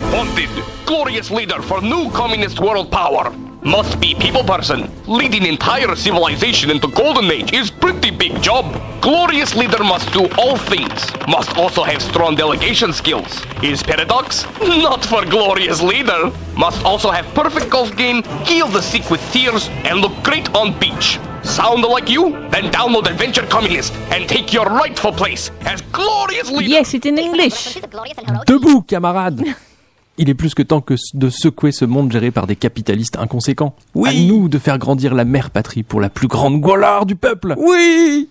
Wanted, glorious leader for new communist world power. Must be people person. Leading entire civilization into golden age is pretty big job. Glorious leader must do all things. Must also have strong delegation skills. Is paradox? Not for glorious leader. Must also have perfect golf game, heal the sick with tears, and look great on beach. Sound like you? Then download Adventure Communist and take your rightful place as glorious leader. Yes, it's in English. Debout, camarades <laughs> Il est plus que temps que de secouer ce monde géré par des capitalistes inconséquents. À nous de faire grandir la mère patrie pour la plus grande gloire du peuple. Oui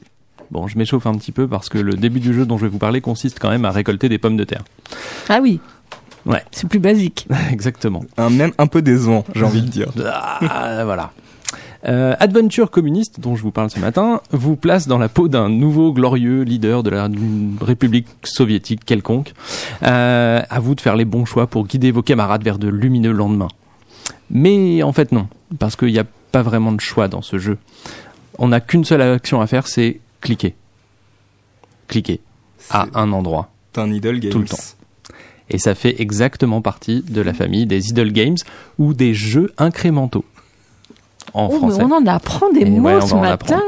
Bon, je m'échauffe un petit peu parce que le début du jeu dont je vais vous parler consiste quand même à récolter des pommes de terre. Ah oui, Ouais, c'est plus basique. <laughs> exactement. un même un peu décevant, j'ai envie de dire. Ah, voilà. Euh, Adventure communiste, dont je vous parle ce matin, vous place dans la peau d'un nouveau glorieux leader de la république soviétique quelconque. Euh, à vous de faire les bons choix pour guider vos camarades vers de lumineux lendemains. Mais en fait non, parce qu'il n'y a pas vraiment de choix dans ce jeu. On n'a qu'une seule action à faire, c'est cliquer. Cliquer à un endroit. C'est un idle games. Tout le temps. Et ça fait exactement partie de la famille des idle games ou des jeux incrémentaux. En Oh, mais français. on en apprend des Et mots ouais, ce matin.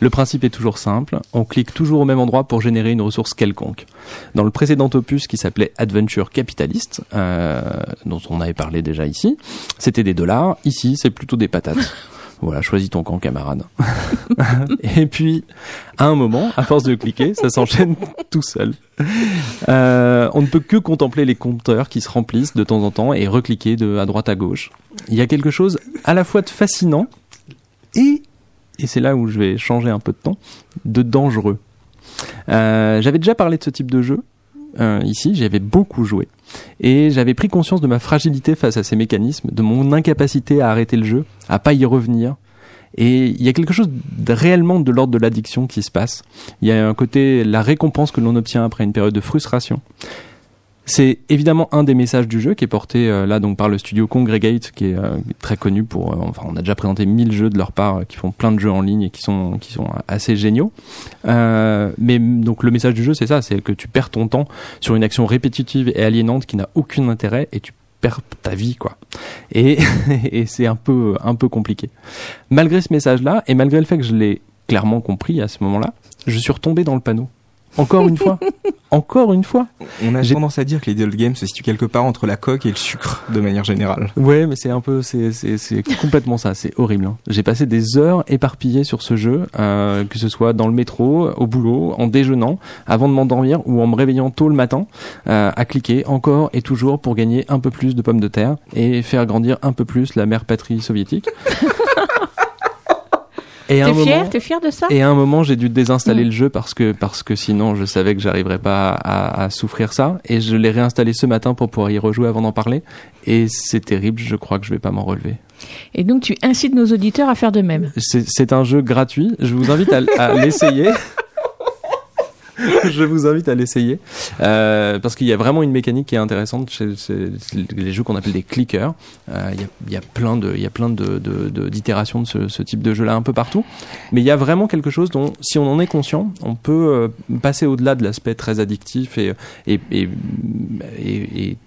Le principe est toujours simple, on clique toujours au même endroit pour générer une ressource quelconque. Dans le précédent opus qui s'appelait Adventure Capitalist, euh, dont on avait parlé déjà ici, c'était des dollars, ici c'est plutôt des patates. <laughs> Voilà, choisis ton camp camarade. <laughs> Et puis, à un moment, à force de cliquer, ça s'enchaîne <laughs> tout seul. Euh, on ne peut que contempler les compteurs qui se remplissent de temps en temps et recliquer de à droite à gauche. Il y a quelque chose à la fois de fascinant et, et c'est là où je vais changer un peu de temps, de dangereux. Euh, j'avais déjà parlé de ce type de jeu euh, ici, j'avais beaucoup joué et j'avais pris conscience de ma fragilité face à ces mécanismes, de mon incapacité à arrêter le jeu, à pas y revenir Et il y a quelque chose de réellement de l'ordre de l'addiction qui se passe. Il y a un côté, la récompense que l'on obtient après une période de frustration. C'est évidemment un des messages du jeu qui est porté euh, là donc par le studio Congregate qui est euh, très connu pour euh, enfin on a déjà présenté 1000 jeux de leur part qui font plein de jeux en ligne et qui sont qui sont assez géniaux. Mais donc le message du jeu c'est ça, c'est que tu perds ton temps sur une action répétitive et aliénante qui n'a aucun intérêt et tu perds ta vie quoi. Et, <laughs> et c'est un peu un peu compliqué. Malgré ce message là et malgré le fait que je l'ai clairement compris à ce moment-là, je suis retombé dans le panneau. Encore une fois. <laughs> Encore une fois. On a J'ai- tendance à dire que l'idle game se situe quelque part entre la coque et le sucre, de manière générale. Ouais, mais c'est un peu, c'est, c'est, c'est complètement ça. C'est horrible. hein. J'ai passé des heures éparpillées sur ce jeu, euh, que ce soit dans le métro, au boulot, en déjeunant, avant de m'endormir ou en me réveillant tôt le matin, euh, à cliquer encore et toujours pour gagner un peu plus de pommes de terre et faire grandir un peu plus la mère patrie soviétique. <laughs> et à un T'es fier? moment- T'es fier de ça? Et à un moment, j'ai dû désinstaller le jeu parce que parce que sinon, je savais que j'arriverais pas à, à souffrir ça. Et je l'ai réinstallé ce matin pour pouvoir y rejouer avant d'en parler. Et c'est terrible. Je crois que je vais pas m'en relever. Et donc tu incites nos auditeurs à faire de même? C'est c'est un jeu gratuit. Je vous invite à, à <laughs> l'essayer. <laughs> je vous invite à l'essayer euh, parce qu'il y a vraiment une mécanique qui est intéressante chez, les jeux qu'on appelle des clickers. Euh, Il y, a, plein de, il y a plein de d'itérations de, ce, type de jeu-là un peu partout. Mais il y a vraiment quelque chose dont, si on en est conscient, on peut euh, passer au-delà de l'aspect très addictif et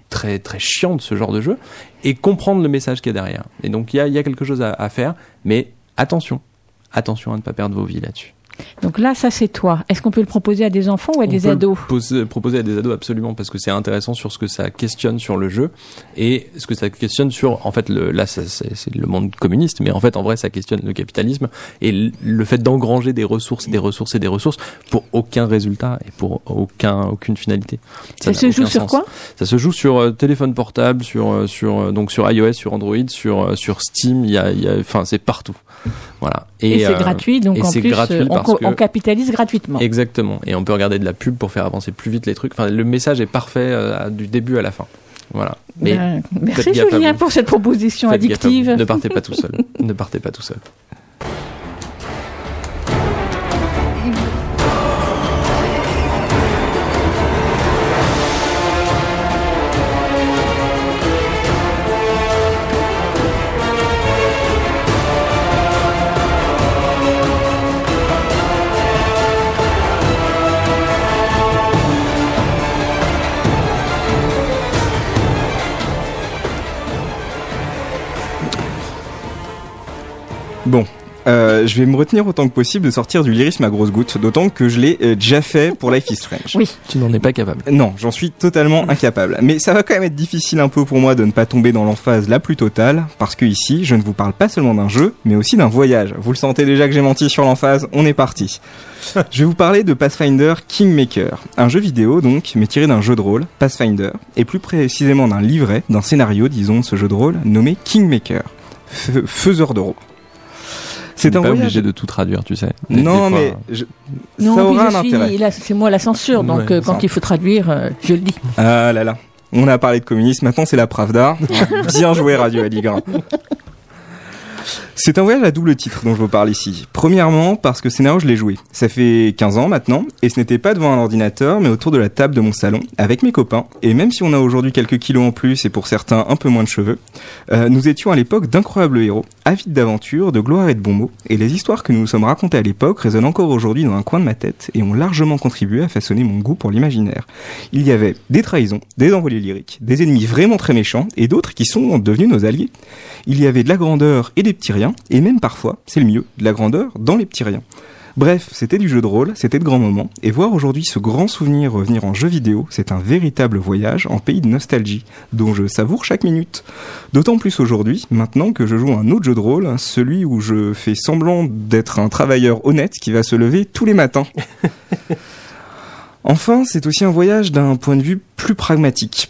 très très chiant de ce genre de jeu et comprendre le message qu'il y a derrière. Et donc il y a, quelque chose à faire, mais attention, attention à ne pas perdre vos vies là-dessus. Donc là, ça c'est toi. Est-ce qu'on peut le proposer à des enfants ou à On des peut le ados poser- proposer à des ados absolument parce que c'est intéressant sur ce que ça questionne sur le jeu et ce que ça questionne sur en fait le, là c'est le monde communiste mais en fait en vrai ça questionne le capitalisme et le fait d'engranger des ressources des ressources et des ressources pour aucun résultat et pour aucun aucune finalité. Ça se joue sur quoi? Ça se joue sur euh, téléphone portable sur euh, sur euh, donc sur iOS sur Android sur sur Steam il y a enfin c'est partout. Voilà. Et, c'est euh, gratuit, donc et en plus, gratuit on, parce que- on capitalise gratuitement. Exactement. Et on peut regarder de la pub pour faire avancer plus vite les trucs. Enfin, le message est parfait euh, du début à la fin. Voilà. Mais Ben, merci Julien pour cette proposition Faites addictive. Ne partez pas tout seul. ne partez pas tout seul. <laughs> Euh, je vais me retenir autant que possible de sortir du lyrisme à grosses gouttes, d'autant que je l'ai euh, déjà fait pour Life is Strange. Oui. Tu n'en es pas capable. Non, j'en suis totalement incapable. Mais ça va quand même être difficile un peu pour moi de ne pas tomber dans l'emphase la plus totale, parce que ici, je ne vous parle pas seulement d'un jeu, mais aussi d'un voyage. Vous le sentez déjà que j'ai menti sur l'emphase, on est parti. Je vais vous parler de Pathfinder Kingmaker, un jeu vidéo donc, mais tiré d'un jeu de rôle, Pathfinder, et plus précisément d'un livret, d'un scénario, disons, de ce jeu de rôle, nommé Kingmaker, faiseur de rôle. C'est un pas voyage. obligé de tout traduire, tu sais. Non, fois, mais je- Non, ça puis aura je un suis- intérêt. c'est moi la censure, donc Ouais, euh, quand il faut traduire, euh, je le dis. Ah là là. On a parlé de communisme, maintenant c'est la Pravda. <laughs> Bien joué Radio Aligra. C'est un voyage à double titre dont je vous parle ici. Premièrement, parce que scénario, je l'ai joué. Ça fait 15 ans maintenant, et ce n'était pas devant un ordinateur, mais autour de la table de mon salon, avec mes copains. Et même si on a aujourd'hui quelques kilos en plus, et pour certains un peu moins de cheveux, euh, nous étions à l'époque d'incroyables héros, avides d'aventure, de gloire et de bons mots. Et les histoires que nous nous sommes racontées à l'époque résonnent encore aujourd'hui dans un coin de ma tête, et ont largement contribué à façonner mon goût pour l'imaginaire. Il y avait des trahisons, des envolées lyriques, des ennemis vraiment très méchants, et d'autres qui sont devenus nos alliés. Il y avait de la grandeur et des petits riens, et même parfois, c'est le mieux, de la grandeur dans les petits riens. Bref, c'était du jeu de rôle, c'était de grands moments, et voir aujourd'hui ce grand souvenir revenir en jeu vidéo, c'est un véritable voyage en pays de nostalgie, dont je savoure chaque minute. D'autant plus aujourd'hui, maintenant que je joue un autre jeu de rôle, celui où je fais semblant d'être un travailleur honnête qui va se lever tous les matins. <laughs> Enfin, c'est aussi un voyage d'un point de vue plus pragmatique,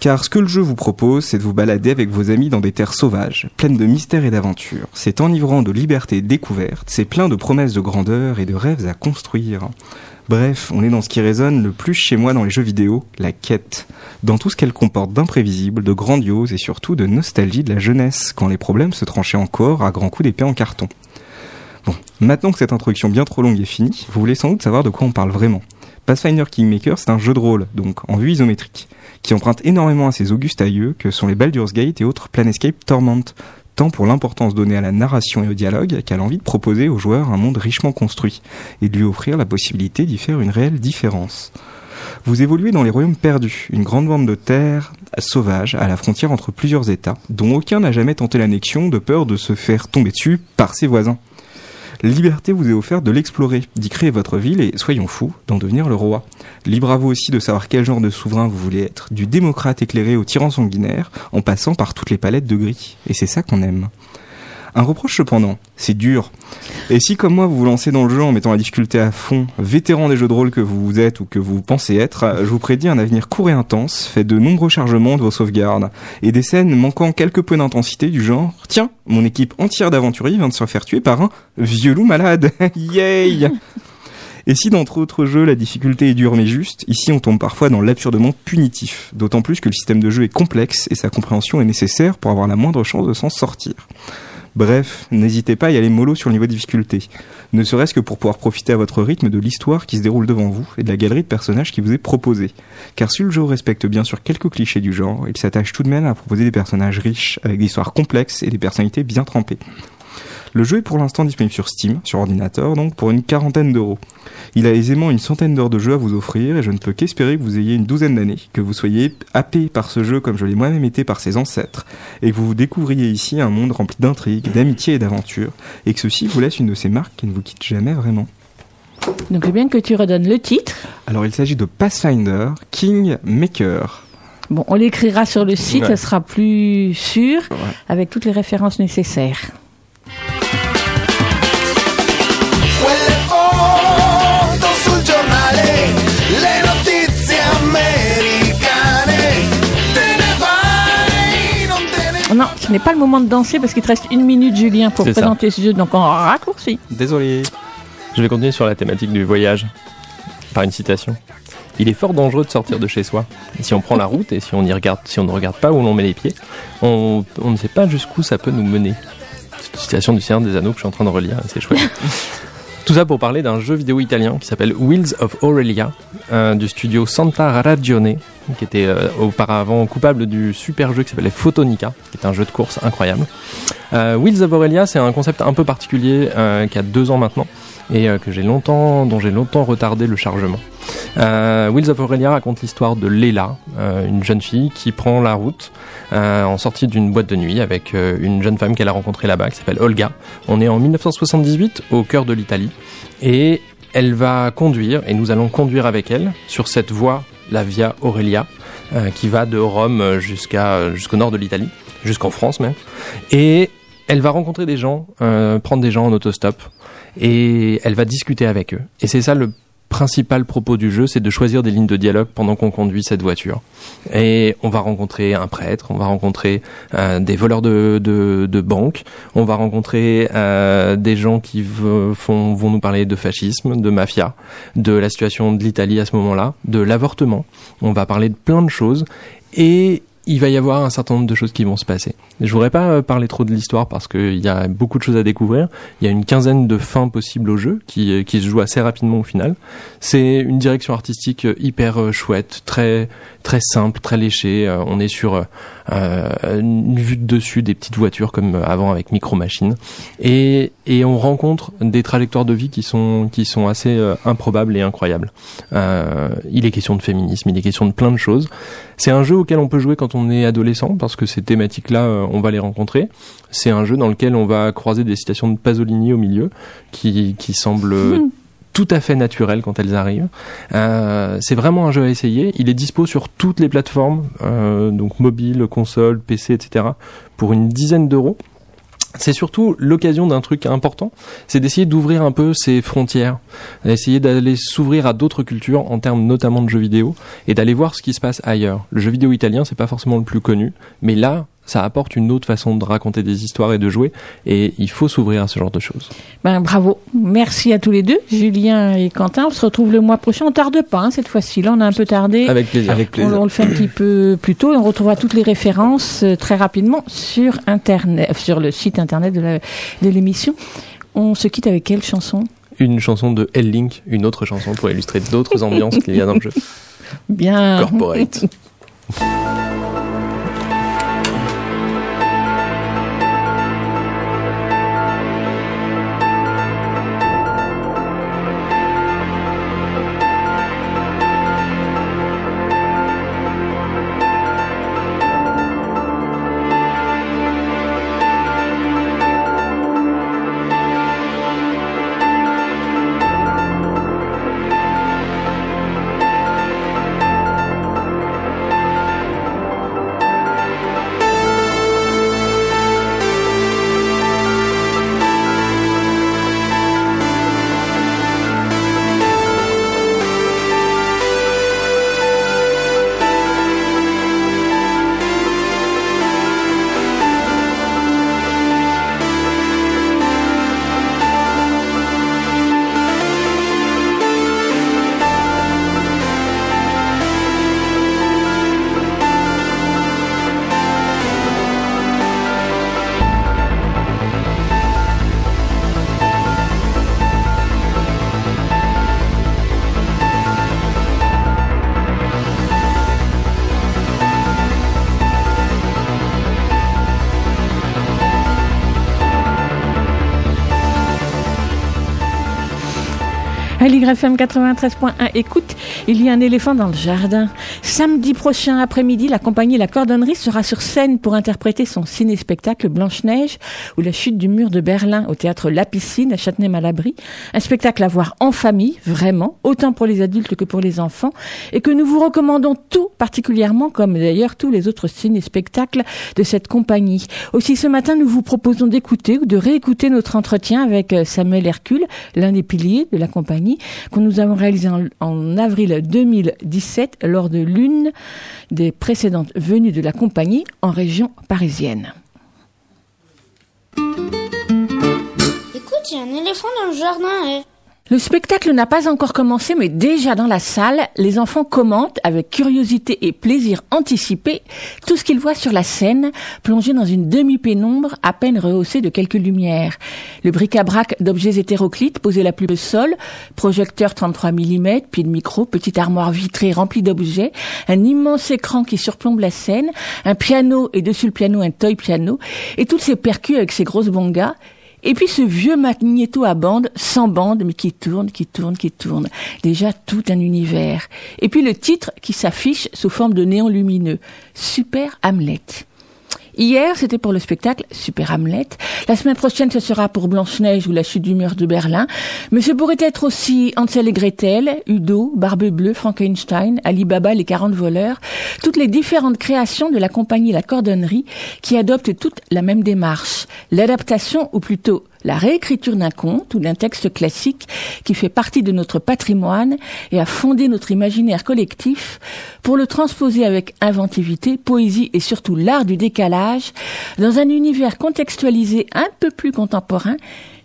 car ce que le jeu vous propose, c'est de vous balader avec vos amis dans des terres sauvages, pleines de mystères et d'aventures. C'est enivrant de liberté découverte, c'est plein de promesses de grandeur et de rêves à construire. Bref, on est dans ce qui résonne le plus chez moi dans les jeux vidéo, la quête, dans tout ce qu'elle comporte d'imprévisible, de grandiose et surtout de nostalgie de la jeunesse, quand les problèmes se tranchaient encore à grands coups d'épée en carton. Bon, maintenant que cette introduction bien trop longue est finie, vous voulez sans doute savoir de quoi on parle vraiment. Pathfinder Kingmaker, c'est un jeu de rôle, donc en vue isométrique, qui emprunte énormément à ses augustes aïeux que sont les Baldur's Gate et autres Planescape Torment, tant pour l'importance donnée à la narration et au dialogue qu'à l'envie de proposer au joueur un monde richement construit et de lui offrir la possibilité d'y faire une réelle différence. Vous évoluez dans les royaumes perdus, une grande bande de terre sauvage à la frontière entre plusieurs États, dont aucun n'a jamais tenté l'annexion de peur de se faire tomber dessus par ses voisins. Liberté vous est offerte de l'explorer, d'y créer votre ville et, soyons fous, d'en devenir le roi. Libre à vous aussi de savoir quel genre de souverain vous voulez être, du démocrate éclairé au tyran sanguinaire, en passant par toutes les palettes de gris. Et c'est ça qu'on aime. Un reproche cependant, c'est dur. Et si comme moi vous vous lancez dans le jeu en mettant la difficulté à fond, vétéran des jeux de rôle que vous êtes ou que vous pensez être, je vous prédis un avenir court et intense, fait de nombreux chargements de vos sauvegardes, et des scènes manquant quelque peu d'intensité du genre « Tiens, mon équipe entière d'aventuriers vient de se faire tuer par un vieux loup malade <laughs> Yay !» Et si d'entre autres jeux la difficulté est dure mais juste, ici on tombe parfois dans l'absurdement punitif, d'autant plus que le système de jeu est complexe et sa compréhension est nécessaire pour avoir la moindre chance de s'en sortir. Bref, n'hésitez pas à y aller mollo sur le niveau de difficulté, ne serait-ce que pour pouvoir profiter à votre rythme de l'histoire qui se déroule devant vous et de la galerie de personnages qui vous est proposée. Car si le jeu respecte bien sûr quelques clichés du genre, il s'attache tout de même à proposer des personnages riches, avec des histoires complexes et des personnalités bien trempées. Le jeu est pour l'instant disponible sur Steam, sur ordinateur, donc pour une quarantaine d'euros. Il a aisément une centaine d'heures de jeu à vous offrir et je ne peux qu'espérer que vous ayez une douzaine d'années, que vous soyez happé par ce jeu comme je l'ai moi-même été par ses ancêtres, et que vous découvriez ici un monde rempli d'intrigues, d'amitié et d'aventures, et que ceci vous laisse une de ces marques qui ne vous quitte jamais vraiment. Donc veux bien que tu redonnes le titre. Alors il s'agit de Pathfinder King Maker. Bon, on l'écrira sur le site, Ouais. ça sera plus sûr, avec toutes les références nécessaires. Le notizie americane. Te ne vai, non te ne Non, ce n'est pas le moment de danser parce qu'il te reste une minute, Julien, pour ça. présenter ce jeu, donc on raccourci. Désolé. Je vais continuer sur la thématique du voyage par une citation. Il est fort dangereux de sortir de chez soi. Et si on prend la route et si on y regarde, si on ne regarde pas où l'on met les pieds, on, on ne sait pas jusqu'où ça peut nous mener. C'est une citation du Seigneur des Anneaux que je suis en train de relire, et c'est chouette. <laughs> Tout ça pour parler d'un jeu vidéo italien qui s'appelle Wheels of Aurelia, euh, du studio Santa Ragione, qui était euh, auparavant coupable du super jeu qui s'appelait Photonica, qui est un jeu de course incroyable. Euh, Wheels of Aurelia, c'est un concept un peu particulier qui a deux ans maintenant et que j'ai longtemps, dont j'ai longtemps retardé le chargement. Euh, of Aurelia raconte l'histoire de Leila, euh, une jeune fille qui prend la route euh, en sortie d'une boîte de nuit avec euh, une jeune femme qu'elle a rencontrée là-bas qui s'appelle Olga. On est en 1978 au cœur de l'Italie et elle va conduire et nous allons conduire avec elle sur cette voie, la Via Aurelia, euh, qui va de Rome jusqu'à jusqu'au nord de l'Italie, jusqu'en France même. Et elle va rencontrer des gens, euh, prendre des gens en autostop et elle va discuter avec eux. Et c'est ça le principal propos du jeu, c'est de choisir des lignes de dialogue pendant qu'on conduit cette voiture. Et on va rencontrer un prêtre, on va rencontrer euh, des voleurs de, de, de banques, on va rencontrer euh, des gens qui font, vont nous parler de fascisme, de mafia, de la situation de l'Italie à ce moment-là, de l'avortement. On va parler de plein de choses. Et il va y avoir un certain nombre de choses qui vont se passer. Je voudrais pas euh, parler trop de l'histoire parce qu'il y a beaucoup de choses à découvrir. Il y a une quinzaine de fins possibles au jeu qui, euh, qui se jouent assez rapidement au final. C'est une direction artistique euh, hyper chouette, très très simple, très léchée. On est sur une vue de dessus des petites voitures comme euh, avant avec Micro Machine et et on rencontre des trajectoires de vie qui sont qui sont assez euh, improbables et incroyables. Euh, il est question de féminisme, il est question de plein de choses. C'est un jeu auquel on peut jouer quand on est adolescent parce que ces thématiques-là, euh, on va les rencontrer. C'est un jeu dans lequel on va croiser des citations de Pasolini au milieu qui qui semblent euh, <laughs> tout à fait naturelles quand elles arrivent. Euh, c'est vraiment un jeu à essayer. Il est dispo sur toutes les plateformes, euh, donc mobile, console, PC, etc. pour une dizaine d'euros. C'est surtout l'occasion d'un truc important, c'est d'essayer d'ouvrir un peu ses frontières, d'essayer d'aller s'ouvrir à d'autres cultures en termes notamment de jeux vidéo et d'aller voir ce qui se passe ailleurs. Le jeu vidéo italien, c'est pas forcément le plus connu, mais là, ça apporte une autre façon de raconter des histoires et de jouer et il faut s'ouvrir à ce genre de choses. Ben, bravo. Merci à tous les deux, Julien et Quentin. On se retrouve le mois prochain. On tarde pas hein, cette fois-ci. Là, on a un peu tardé. Avec plaisir. Avec On, on le fait un petit peu plus tôt et on retrouvera toutes les références euh, très rapidement sur internet, sur le site internet de l'émission. On se quitte avec quelle chanson? Une chanson de L-Link, une autre chanson pour illustrer d'autres ambiances qu'il y a dans le jeu. <laughs> Bien. Corporate. <laughs> L'YFM 93.1, écoute, il y a un éléphant dans le jardin. Samedi prochain après-midi, la compagnie La Cordonnerie sera sur scène pour interpréter son ciné-spectacle Blanche-Neige ou La chute du mur de Berlin au théâtre La Piscine à Châtenay-Malabry. Un spectacle à voir en famille, vraiment, autant pour les adultes que pour les enfants, et que nous vous recommandons tout particulièrement, comme d'ailleurs tous les autres ciné-spectacles de cette compagnie. Aussi ce matin, nous vous proposons d'écouter ou de réécouter notre entretien avec euh, Samuel Hercule, l'un des piliers de la compagnie, que nous avons réalisé en, avril 2017 lors de l'une des précédentes venues de la compagnie en région parisienne. Écoute, il y a un éléphant dans le jardin. eh. Le spectacle n'a pas encore commencé, mais déjà dans la salle, les enfants commentent avec curiosité et plaisir anticipé tout ce qu'ils voient sur la scène, plongé dans une demi-pénombre à peine rehaussée de quelques lumières. Le bric-à-brac d'objets hétéroclites posés la plus au sol, projecteur 33 mm, pied de micro, petite armoire vitrée remplie d'objets, un immense écran qui surplombe la scène, un piano et dessus le piano un toy piano, et toutes ces percus avec ces grosses bongas, et puis ce vieux magnéto à bande, sans bande, mais qui tourne, qui tourne, qui tourne. Déjà tout un univers. Et puis le titre qui s'affiche sous forme de néon lumineux. Super Hamlet. Hier, c'était pour le spectacle Super Hamlet. La semaine prochaine, ce sera pour Blanche-Neige ou La chute du mur de Berlin. Mais ce pourrait être aussi Hansel et Gretel, Udo, Barbe Bleue, Frankenstein, Ali Baba, les 40 voleurs. Toutes les différentes créations de la compagnie La Cordonnerie qui adoptent toutes la même démarche. L'adaptation, ou plutôt la réécriture d'un conte ou d'un texte classique qui fait partie de notre patrimoine et a fondé notre imaginaire collectif pour le transposer avec inventivité, poésie et surtout l'art du décalage dans un univers contextualisé un peu plus contemporain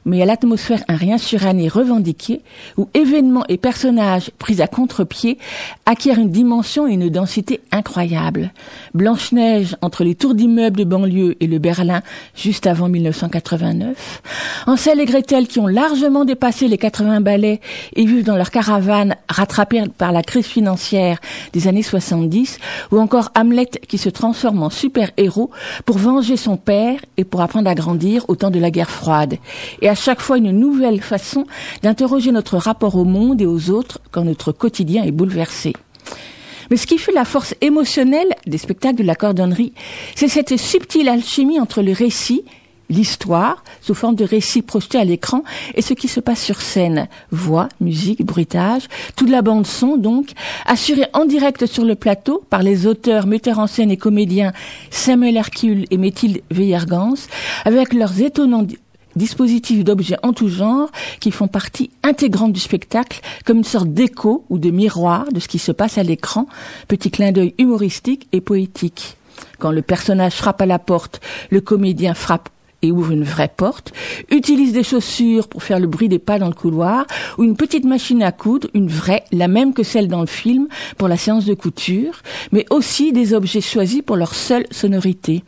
mais à l'atmosphère un rien suranné revendiqué, où événements et personnages pris à contre-pied acquièrent une dimension et une densité incroyables. Blanche-Neige entre les tours d'immeubles de banlieue et le Berlin juste avant 1989. Ansel et Gretel qui ont largement dépassé les 80 balais et vivent dans leur caravane rattrapée par la crise financière des années 70, ou encore Hamlet qui se transforme en super-héros pour venger son père et pour apprendre à grandir au temps de la guerre froide. À chaque fois une nouvelle façon d'interroger notre rapport au monde et aux autres quand notre quotidien est bouleversé. Mais ce qui fait la force émotionnelle des spectacles de la cordonnerie, c'est cette subtile alchimie entre le récit, l'histoire, sous forme de récit projeté à l'écran, et ce qui se passe sur scène. Voix, musique, bruitage, toute la bande son donc, assurée en direct sur le plateau par les auteurs, metteurs en scène et comédiens Samuel Hercule et Mathilde Veillergans, avec leurs étonnants dispositifs d'objets en tout genre qui font partie intégrante du spectacle comme une sorte d'écho ou de miroir de ce qui se passe à l'écran, petit clin d'œil humoristique et poétique. Quand le personnage frappe à la porte, le comédien frappe et ouvre une vraie porte, utilise des chaussures pour faire le bruit des pas dans le couloir, ou une petite machine à coudre, une vraie, la même que celle dans le film, pour la séance de couture, mais aussi des objets choisis pour leur seule sonorité.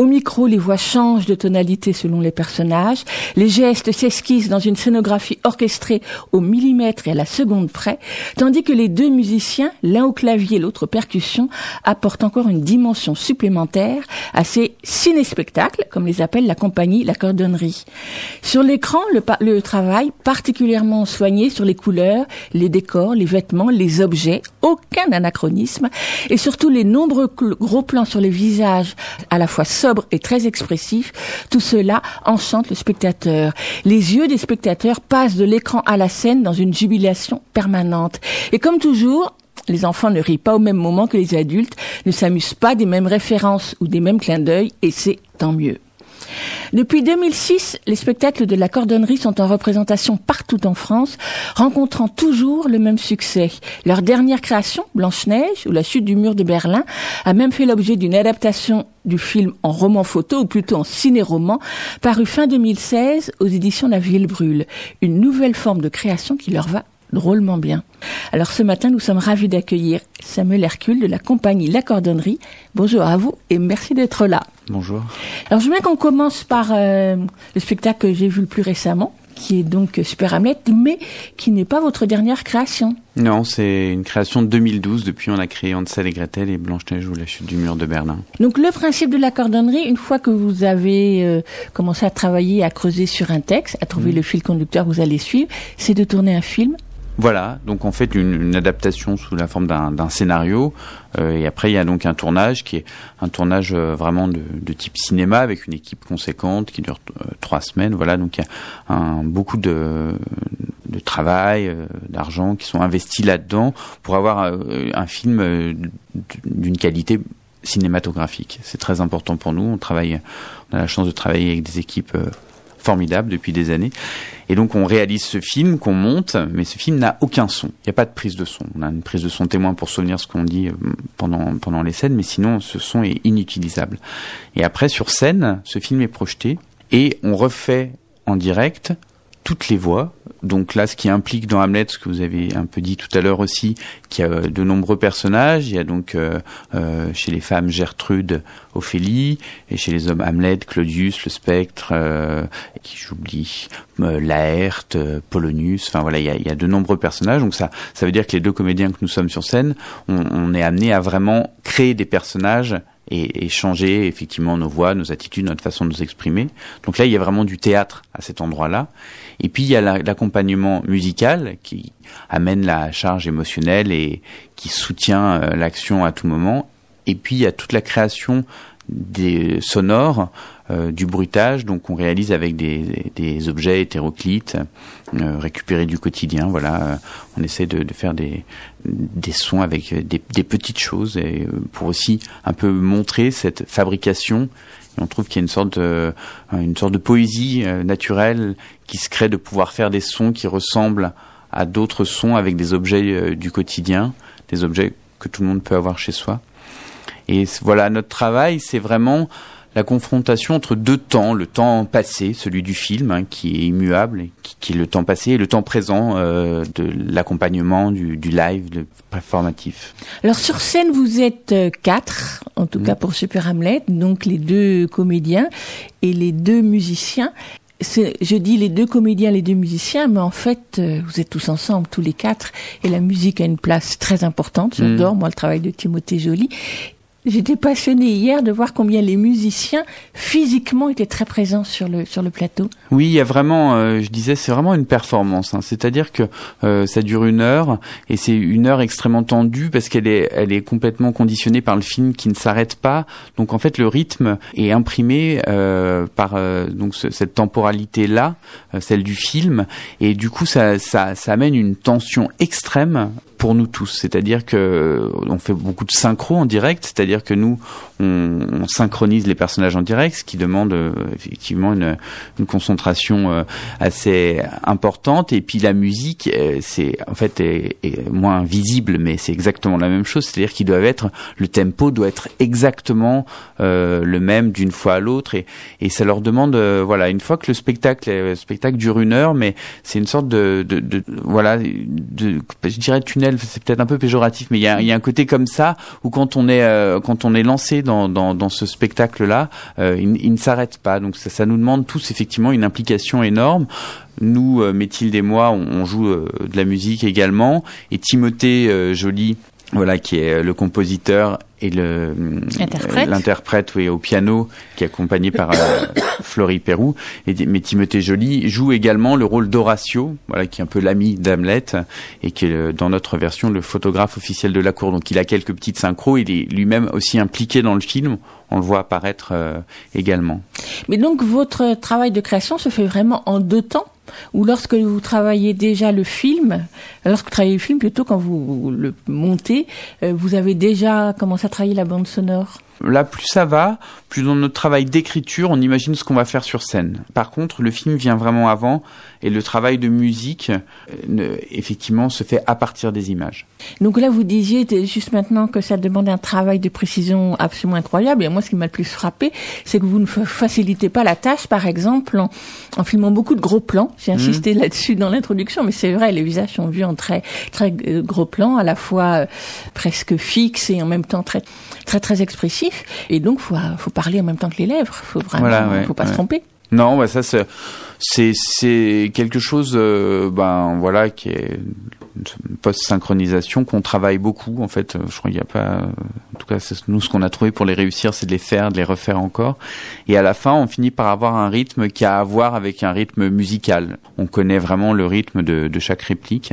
Au micro, les voix changent de tonalité selon les personnages, les gestes s'esquissent dans une scénographie orchestrée au millimètre et à la seconde près, tandis que les deux musiciens, l'un au clavier, l'autre percussion, apportent encore une dimension supplémentaire à ces ciné-spectacles, comme les appelle la compagnie La Cordonnerie. Sur l'écran, le, le travail particulièrement soigné sur les couleurs, les décors, les vêtements, les objets, aucun anachronisme, et surtout les nombreux gros plans sur les visages, à la fois et très expressifs, tout cela enchante le spectateur. Les yeux des spectateurs passent de l'écran à la scène dans une jubilation permanente. Et comme toujours, les enfants ne rient pas au même moment que les adultes, ne s'amusent pas des mêmes références ou des mêmes clins d'œil, et c'est tant mieux. Depuis 2006, les spectacles de la cordonnerie sont en représentation partout en France, rencontrant toujours le même succès. Leur dernière création, Blanche-Neige ou La chute du mur de Berlin, a même fait l'objet d'une adaptation du film en roman photo, ou plutôt en ciné-roman, paru fin 2016 aux éditions La Ville Brûle. Une nouvelle forme de création qui leur va drôlement bien. Alors ce matin, nous sommes ravis d'accueillir Samuel Hercule de la compagnie La Cordonnerie. Bonjour à vous et merci d'être là. Bonjour. Alors je veux bien qu'on commence par euh, le spectacle que j'ai vu le plus récemment, qui est donc Super Hamlet, mais qui n'est pas votre dernière création. Non, c'est une création de 2012. Depuis, on a créé Hansel et Gretel et Blanche-Neige ou la chute du mur de Berlin. Donc le principe de la cordonnerie, une fois que vous avez euh, commencé à travailler, à creuser sur un texte, à trouver le fil conducteur que vous allez suivre, c'est de tourner un film. Voilà, donc en fait une, adaptation sous la forme d'un scénario. Euh, et après, il y a donc un tournage qui est un tournage euh, vraiment de, type cinéma avec une équipe conséquente qui dure euh, trois semaines. Voilà, donc il y a beaucoup de, travail, d'argent qui sont investis là-dedans pour avoir un film d'une qualité cinématographique. C'est très important pour nous. On travaille, on a la chance de travailler avec des équipes formidables depuis des années. Et donc on réalise ce film qu'on monte, mais ce film n'a aucun son. Il n'y a pas de prise de son. On a une prise de son témoin pour souvenir ce qu'on dit euh, pendant pendant les scènes, mais sinon ce son est inutilisable. Et après sur scène, ce film est projeté et on refait en direct toutes les voix. Donc là, ce qui implique dans Hamlet, ce que vous avez un peu dit tout à l'heure aussi, qu'il y a euh, de nombreux personnages. Il y a donc euh, euh, chez les femmes Gertrude, Ophélie, et chez les hommes Hamlet, Claudius, le Spectre, euh, qui j'oublie, euh, Laerte, Polonius. Enfin voilà, il y, a, il y a de nombreux personnages. Donc ça, ça veut dire que les deux comédiens que nous sommes sur scène, on, on est amené à vraiment créer des personnages et, et changer effectivement nos voix, nos attitudes, notre façon de nous exprimer. Donc là, il y a vraiment du théâtre à cet endroit-là. Et puis il y a la- l'accompagnement musical qui amène la charge émotionnelle et qui soutient euh, l'action à tout moment. Et puis il y a toute la création des sonores, euh, du bruitage, donc on réalise avec des, objets hétéroclites euh, récupérés du quotidien. Voilà, on essaie de, faire des, sons avec des, des petites choses et, pour aussi un peu montrer cette fabrication. On trouve qu'il y a une sorte de, une sorte de poésie euh, naturelle qui se crée de pouvoir faire des sons qui ressemblent à d'autres sons avec des objets euh, du quotidien, des objets que tout le monde peut avoir chez soi. Et voilà, notre travail, c'est vraiment la confrontation entre deux temps, le temps passé, celui du film, hein, qui est immuable, qui, qui est le temps passé, et le temps présent euh, de l'accompagnement, du, du live, le performatif. Alors sur scène, vous êtes euh, quatre, en tout cas pour Super Hamlet, donc les deux comédiens et les deux musiciens. Je dis les deux comédiens, les deux musiciens, mais en fait, euh, vous êtes tous ensemble, tous les quatre, et la musique a une place très importante. J'adore, moi, le travail de Timothée Joly. J'étais passionnée hier de voir combien les musiciens physiquement étaient très présents sur le sur le plateau. Oui, il y a vraiment, euh, je disais, c'est vraiment une performance. hein. C'est-à-dire que euh, ça dure une heure et c'est une heure extrêmement tendue parce qu'elle est, elle est complètement conditionnée par le film qui ne s'arrête pas. Donc en fait, le rythme est imprimé euh, par donc ce- cette temporalité là, celle du film, et du coup ça, ça, ça amène une tension extrême pour nous tous. C'est-à-dire que on fait beaucoup de synchro en direct, c'est-à-dire que nous on, on synchronise les personnages en direct, ce qui demande euh, effectivement une, une concentration euh, assez importante. Et puis la musique, euh, c'est en fait est, est moins visible, mais c'est exactement la même chose. C'est-à-dire qu'il doit être le tempo doit être exactement euh, le même d'une fois à l'autre, et, et ça leur demande euh, voilà une fois que le spectacle le spectacle dure une heure, mais c'est une sorte de, de, de voilà de je dirais tunnel, c'est peut-être un peu péjoratif, mais il y a, un côté comme ça où quand on est euh, quand on est lancé dans, ce spectacle-là, euh, il, ne s'arrête pas. Donc ça, nous demande tous effectivement une implication énorme. Nous, euh, Méthilde et moi, on, joue de la musique également. Et Timothée Joly, voilà, qui est le compositeur et le euh, l'interprète oui, au piano, qui est accompagné par euh, <coughs> Florie Pérou. Et, mais Timothée Joly joue également le rôle d'Horatio, voilà, qui est un peu l'ami d'Hamlet et qui est euh, dans notre version le photographe officiel de la cour. Donc il a quelques petites synchros. Il est lui-même aussi impliqué dans le film. On le voit apparaître euh, également. Mais donc votre travail de création se fait vraiment en deux temps? Ou lorsque vous travaillez déjà le film, lorsque vous travaillez le film plutôt quand vous le montez, euh, vous avez déjà commencé à travailler la bande sonore? Là, plus ça va, plus dans notre travail d'écriture, on imagine ce qu'on va faire sur scène. Par contre, le film vient vraiment avant et le travail de musique, euh, effectivement, se fait à partir des images. Donc là, vous disiez juste maintenant que ça demande un travail de précision absolument incroyable. Et moi, ce qui m'a le plus frappé, c'est que vous ne fa- facilitez pas la tâche, par exemple, en, en filmant beaucoup de gros plans. J'ai insisté là-dessus dans l'introduction, mais c'est vrai, les visages sont vus en très très euh, gros plans, à la fois euh, presque fixes et en même temps très très très expressifs. Et donc, faut faut parler en même temps que les lèvres. Faut vraiment, Voilà, ouais, faut pas se tromper. Non, bah ça c'est c'est c'est quelque chose euh, ben voilà qui est post-synchronisation qu'on travaille beaucoup en fait. Je crois qu'il n'y a pas en tout cas nous ce qu'on a trouvé pour les réussir c'est de les faire, de les refaire encore et à la fin on finit par avoir un rythme qui a à voir avec un rythme musical. On connaît vraiment le rythme de, chaque réplique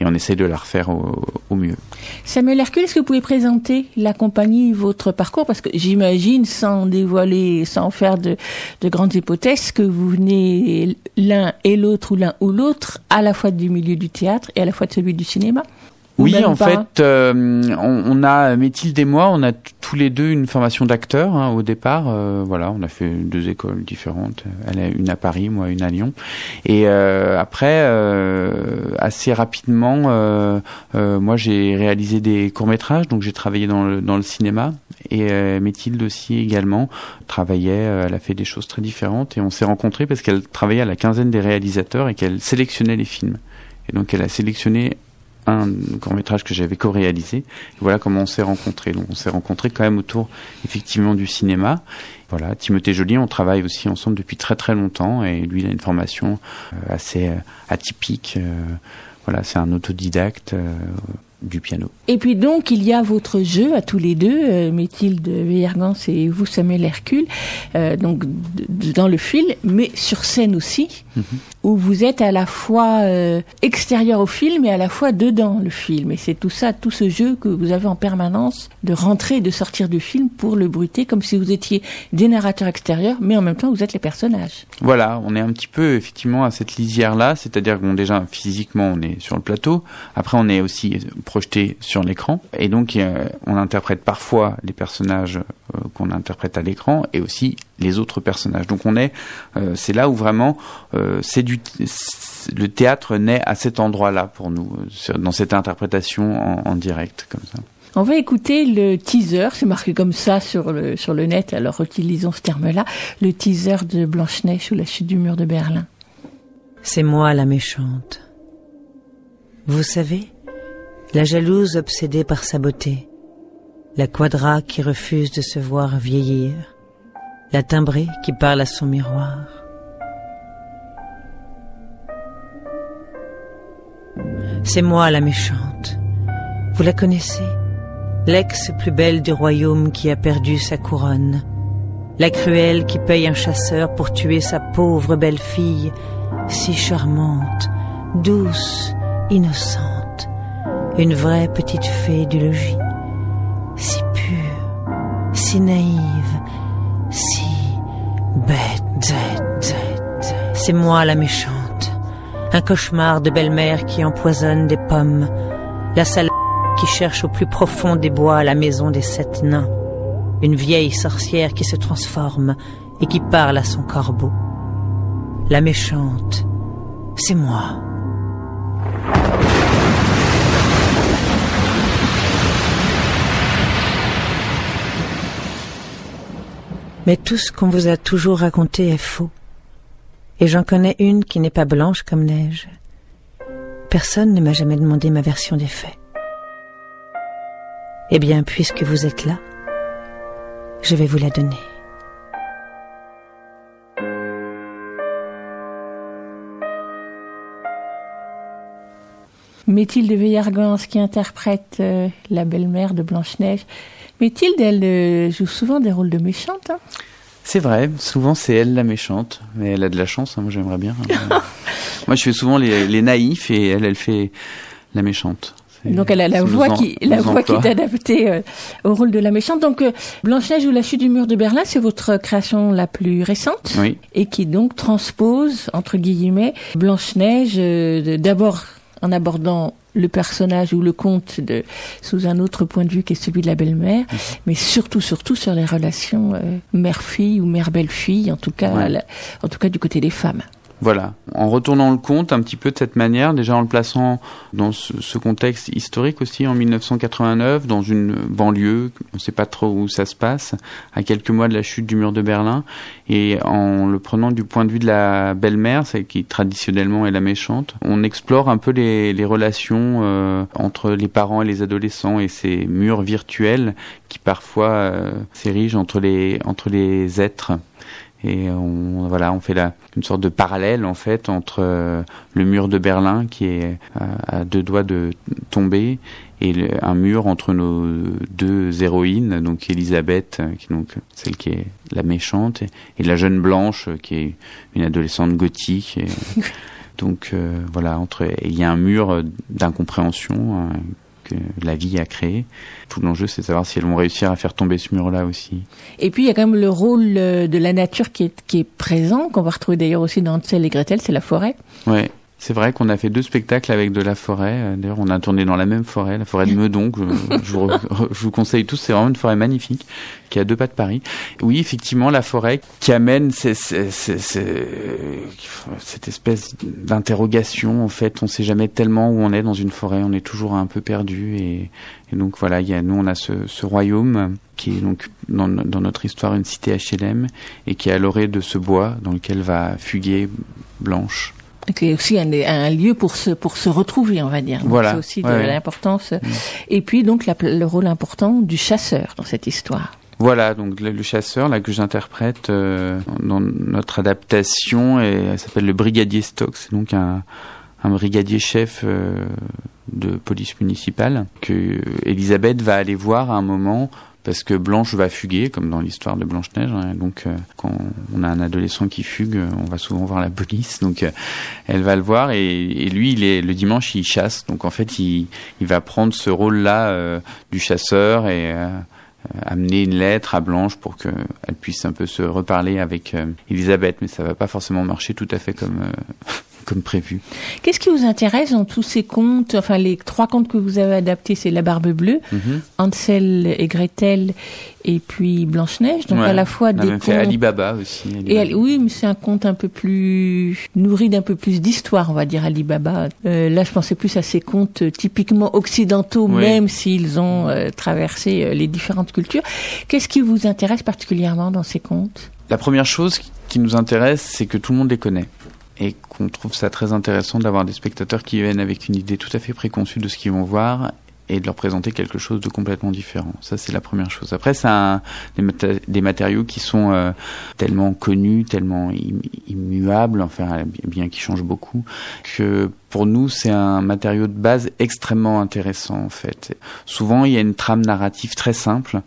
et on essaie de la refaire au, mieux. Samuel Hercule, est-ce que vous pouvez présenter la compagnie, votre parcours? Parce que j'imagine, sans dévoiler, sans faire de grandes hypothèses, que vous venez l'un et l'autre ou l'un ou l'autre à la fois du milieu du théâtre et à la fois de celui du cinéma Oui, en pas fait, euh, on, on a Méthilde et moi, on a tous les deux une formation d'acteur hein, au départ. euh, voilà, on a fait deux écoles différentes. Elle a une à Paris, moi une à Lyon. Et euh, après, euh, assez rapidement, euh, euh, moi j'ai réalisé des courts métrages, donc j'ai travaillé dans le, dans le cinéma. Et Méthilde aussi également travaillait. elle a fait des choses très différentes et on s'est rencontrés parce qu'elle travaillait à la quinzaine des réalisateurs et qu'elle sélectionnait les films. Et donc elle a sélectionné un court métrage que j'avais co-réalisé. Voilà comment on s'est rencontrés. On s'est rencontrés quand même autour effectivement du cinéma. Voilà, Timothée Joly, on travaille aussi ensemble depuis très très longtemps et lui il a une formation euh, assez euh, atypique. euh, voilà, c'est un autodidacte du piano. Et puis donc, il y a votre jeu à tous les deux, euh, Mathilde Veillergans et vous, Samuel Hercule, euh, donc dans le film, mais sur scène aussi, où vous êtes à la fois euh, extérieur au film et à la fois dedans le film. Et c'est tout ça, tout ce jeu que vous avez en permanence de rentrer et de sortir du film pour le bruiter, comme si vous étiez des narrateurs extérieurs, mais en même temps vous êtes les personnages. Voilà, on est un petit peu effectivement à cette lisière-là, c'est-à-dire que bon, déjà physiquement on est sur le plateau, après on est aussi projeté sur l'écran, et donc euh, on interprète parfois les personnages euh, qu'on interprète à l'écran et aussi les autres personnages. Donc on est, euh, c'est là où vraiment euh, c'est du, c'est- le théâtre naît à cet endroit-là pour nous, dans cette interprétation en, en direct comme ça. On va écouter le teaser, c'est marqué comme ça sur le, sur le net, alors utilisons ce terme-là, le teaser de Blanche-Neige ou la chute du mur de Berlin. C'est moi la méchante. Vous savez, la jalouse obsédée par sa beauté, la quadra qui refuse de se voir vieillir, la timbrée qui parle à son miroir. C'est moi la méchante. Vous la connaissez? L'ex plus belle du royaume qui a perdu sa couronne. La cruelle qui paye un chasseur pour tuer sa pauvre belle-fille, si charmante, douce, innocente. Une vraie petite fée du logis. Si pure, si naïve, si bête. C'est moi la méchante. Un cauchemar de belle-mère qui empoisonne des pommes. La salope qui cherche au plus profond des bois la maison des sept nains. Une vieille sorcière qui se transforme et qui parle à son corbeau. La méchante, c'est moi. Mais tout ce qu'on vous a toujours raconté est faux. Et j'en connais une qui n'est pas blanche comme neige. Personne ne m'a jamais demandé ma version des faits. Eh bien, puisque vous êtes là, Je vais vous la donner. Mathilde Veillargans qui interprète euh, la belle-mère de Blanche-Neige. Mathilde, elle euh, joue souvent des rôles de méchante. hein. C'est vrai, souvent c'est elle la méchante, mais elle a de la chance, hein, moi j'aimerais bien. <laughs> moi je fais souvent les, les naïfs et elle, elle fait la méchante. Donc elle a la voix qui la est adaptée euh, au rôle de la méchante. Donc euh, Blanche-Neige ou la chute du mur de Berlin, c'est votre création la plus récente Oui. et qui donc transpose entre guillemets Blanche-Neige euh, d'abord en abordant le personnage ou le conte de sous un autre point de vue qui est celui de la belle-mère, Mhm. mais surtout surtout sur les relations euh, mère-fille ou mère-belle-fille, en tout cas Ouais. la- en tout cas du côté des femmes. Voilà, en retournant le compte un petit peu de cette manière, déjà en le plaçant dans ce, contexte historique aussi, en 1989, dans une banlieue, on ne sait pas trop où ça se passe, à quelques mois de la chute du mur de Berlin, et en le prenant du point de vue de la belle-mère, celle qui traditionnellement est la méchante, on explore un peu les, relations euh, entre les parents et les adolescents et ces murs virtuels qui parfois euh, s'érigent entre les êtres. Et on, voilà, on fait la, une sorte de parallèle en fait entre euh, le mur de Berlin qui est à, à deux doigts de tomber et le- un mur entre nos deux héroïnes, donc Elisabeth, euh, qui donc celle qui est la méchante, et, et la jeune Blanche, euh, qui est une adolescente gothique. Et, <laughs> donc euh, voilà, entre il y a un mur euh, d'incompréhension euh, que la vie a créé. Tout l'enjeu, c'est de savoir si elles vont réussir à faire tomber ce mur-là aussi. Et puis il y a quand même le rôle euh, de la nature qui est, qui est présent, qu'on va retrouver d'ailleurs aussi dans Hansel et Gretel, c'est la forêt. Ouais. C'est vrai qu'on a fait deux spectacles avec de la forêt. Euh, D'ailleurs, on a tourné dans la même forêt, la forêt de <laughs> Meudon. que je, vous, je vous conseille tous. C'est vraiment une forêt magnifique qui est à deux pas de Paris. Oui, effectivement, la forêt qui amène ces- ces- ces- ces- cette espèce d'interrogation. En fait, on sait jamais tellement où on est dans une forêt. On est toujours un peu perdu. Et, et donc voilà, il y a, nous, on a ce, ce royaume qui est donc dans, dans notre histoire une cité HLM et qui est à l'orée de ce bois dans lequel va fuguer Blanche. Qui est aussi un, un lieu pour se pour se retrouver, on va dire. Donc, Voilà. C'est aussi de Ouais, ouais. l'importance. Et puis donc la- le rôle important du chasseur dans cette histoire. Voilà, donc le, le chasseur là que j'interprète euh, dans notre adaptation, et elle s'appelle le brigadier Stokes, c'est donc un, un brigadier chef euh, de police municipale que Elisabeth va aller voir à un moment parce que Blanche va fuguer, comme dans l'histoire de Blanche-Neige. hein. donc, euh, quand on a un adolescent qui fugue, euh, on va souvent voir la police. Donc, euh, elle va le voir et, lui, le dimanche, il chasse. Donc, en fait, il, va prendre ce rôle-là du chasseur et amener une lettre à Blanche pour qu'elle puisse un peu se reparler avec Elisabeth. Mais ça va pas forcément marcher tout à fait comme comme prévu. Qu'est-ce qui vous intéresse dans tous ces contes Enfin, les trois contes que vous avez adaptés, c'est La Barbe Bleue, Mhm. Hansel et Gretel, et puis Blanche Neige. Donc Ouais. à la fois on a des même fait contes. Alibaba aussi. Alibaba. Et oui, mais c'est un conte un peu plus nourri d'un peu plus d'histoire, on va dire Alibaba. Euh, là, je pensais plus à ces contes typiquement occidentaux, Oui. même s'ils ont euh, traversé euh, les différentes cultures. Qu'est-ce qui vous intéresse particulièrement dans ces contes? La première chose qui nous intéresse, c'est que tout le monde les connaît. Et qu'on trouve ça très intéressant d'avoir des spectateurs qui viennent avec une idée tout à fait préconçue de ce qu'ils vont voir et de leur présenter quelque chose de complètement différent. Ça, c'est la première chose. Après, c'est des, maté- des matériaux qui sont euh, tellement connus, tellement im- immuables, enfin, bien qu'ils changent beaucoup, que pour nous, c'est un matériau de base extrêmement intéressant, en fait. Souvent, il y a une trame narrative très simple,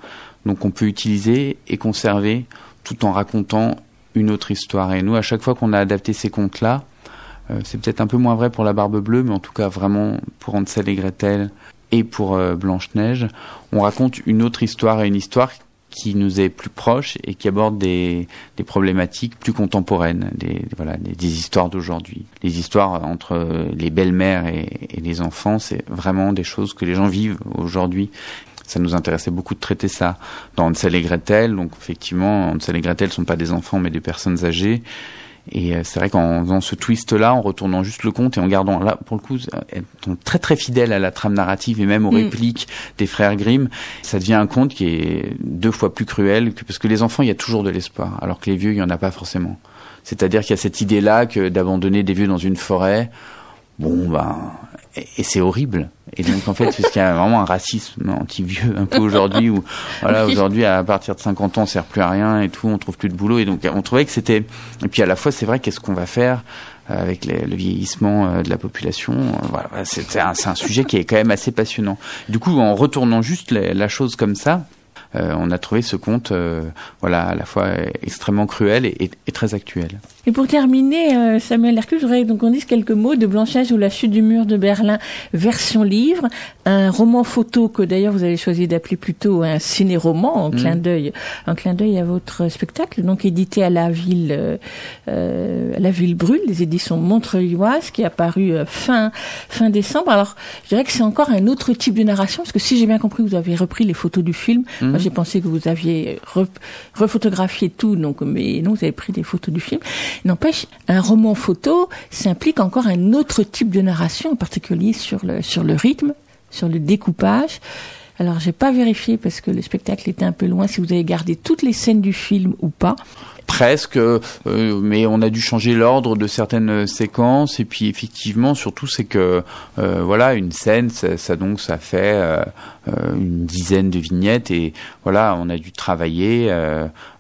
donc on peut utiliser et conserver tout en racontant une autre histoire. Et nous, à chaque fois qu'on a adapté ces contes-là, euh, c'est peut-être un peu moins vrai pour la Barbe Bleue, mais en tout cas vraiment pour Hansel et Gretel et pour euh, Blanche-Neige, on raconte une autre histoire et une histoire qui nous est plus proche et qui aborde des, des problématiques plus contemporaines, des, voilà, des, histoires d'aujourd'hui. Les histoires entre les belles-mères et les enfants, c'est vraiment des choses que les gens vivent aujourd'hui. Ça nous intéressait beaucoup de traiter ça dans Hansel et Gretel. Donc effectivement, Hansel et Gretel sont pas des enfants mais des personnes âgées. Et euh, c'est vrai qu'en faisant ce twist-là, en retournant juste le conte et en gardant là, pour le coup, euh, étant très très fidèle à la trame narrative et même aux Mm. répliques des frères Grimm, ça devient un conte qui est deux fois plus cruel que parce que les enfants, il y a toujours de l'espoir, alors que les vieux, il y en a pas forcément. C'est-à-dire qu'il y a cette idée-là que d'abandonner des vieux dans une forêt, bon ben, et, et c'est horrible. Et donc en fait, parce qu'il y a vraiment un racisme anti-vieux un peu aujourd'hui où voilà, Oui. aujourd'hui à partir de 50 ans, on sert plus à rien et tout, on trouve plus de boulot et donc on trouvait que c'était et puis à la fois c'est vrai qu'est-ce qu'on va faire euh, avec les- le vieillissement euh, de la population, euh, voilà, c'est un, sujet qui est quand même assez passionnant. Du coup, en retournant juste la, la chose comme ça, on a trouvé ce conte, euh, voilà, à la fois extrêmement cruel et, et- et très actuel. Et pour terminer, euh, Samuel Hercule, je voudrais donc qu'on dise quelques mots de Blanchage ou la chute du mur de Berlin, version livre, un roman photo que d'ailleurs vous avez choisi d'appeler plutôt un ciné-roman en Mm. clin d'œil, en clin d'œil à votre spectacle, donc édité à la ville, euh, euh, à la ville brûle, les éditions Montreuilloises, qui est apparu euh, fin fin décembre. Alors, je dirais que c'est encore un autre type de narration, parce que si j'ai bien compris, vous avez repris les photos du film. Moi, j'ai pensé que vous aviez re- refotographié tout, donc mais non, vous avez pris des photos du film. N'empêche, un roman photo, ça implique encore un autre type de narration, en particulier sur le sur le rythme, sur le découpage. Alors, j'ai pas vérifié parce que le spectacle était un peu loin si vous avez gardé toutes les scènes du film ou pas. Presque, euh, mais on a dû changer l'ordre de certaines séquences. Et puis effectivement, surtout c'est que euh, voilà une scène, ça, ça donc ça fait euh, une dizaine de vignettes. Et voilà on a dû travailler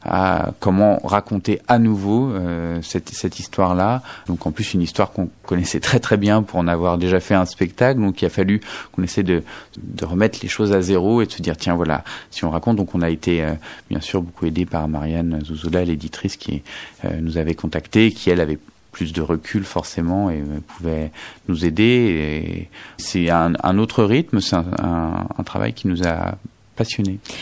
à comment raconter à nouveau euh, cette, cette histoire-là. Donc en plus une histoire qu'on connaissait très très bien pour en avoir déjà fait un spectacle, donc il a fallu qu'on essaie de, de remettre les choses à zéro et de se dire tiens voilà si on raconte donc on a été euh, bien sûr beaucoup aidé par Marianne Zouzoula l'éditrice qui euh, nous avait contacté qui elle avait plus de recul forcément et euh, pouvait nous aider. C'est un, un autre rythme. C'est un- un travail qui nous a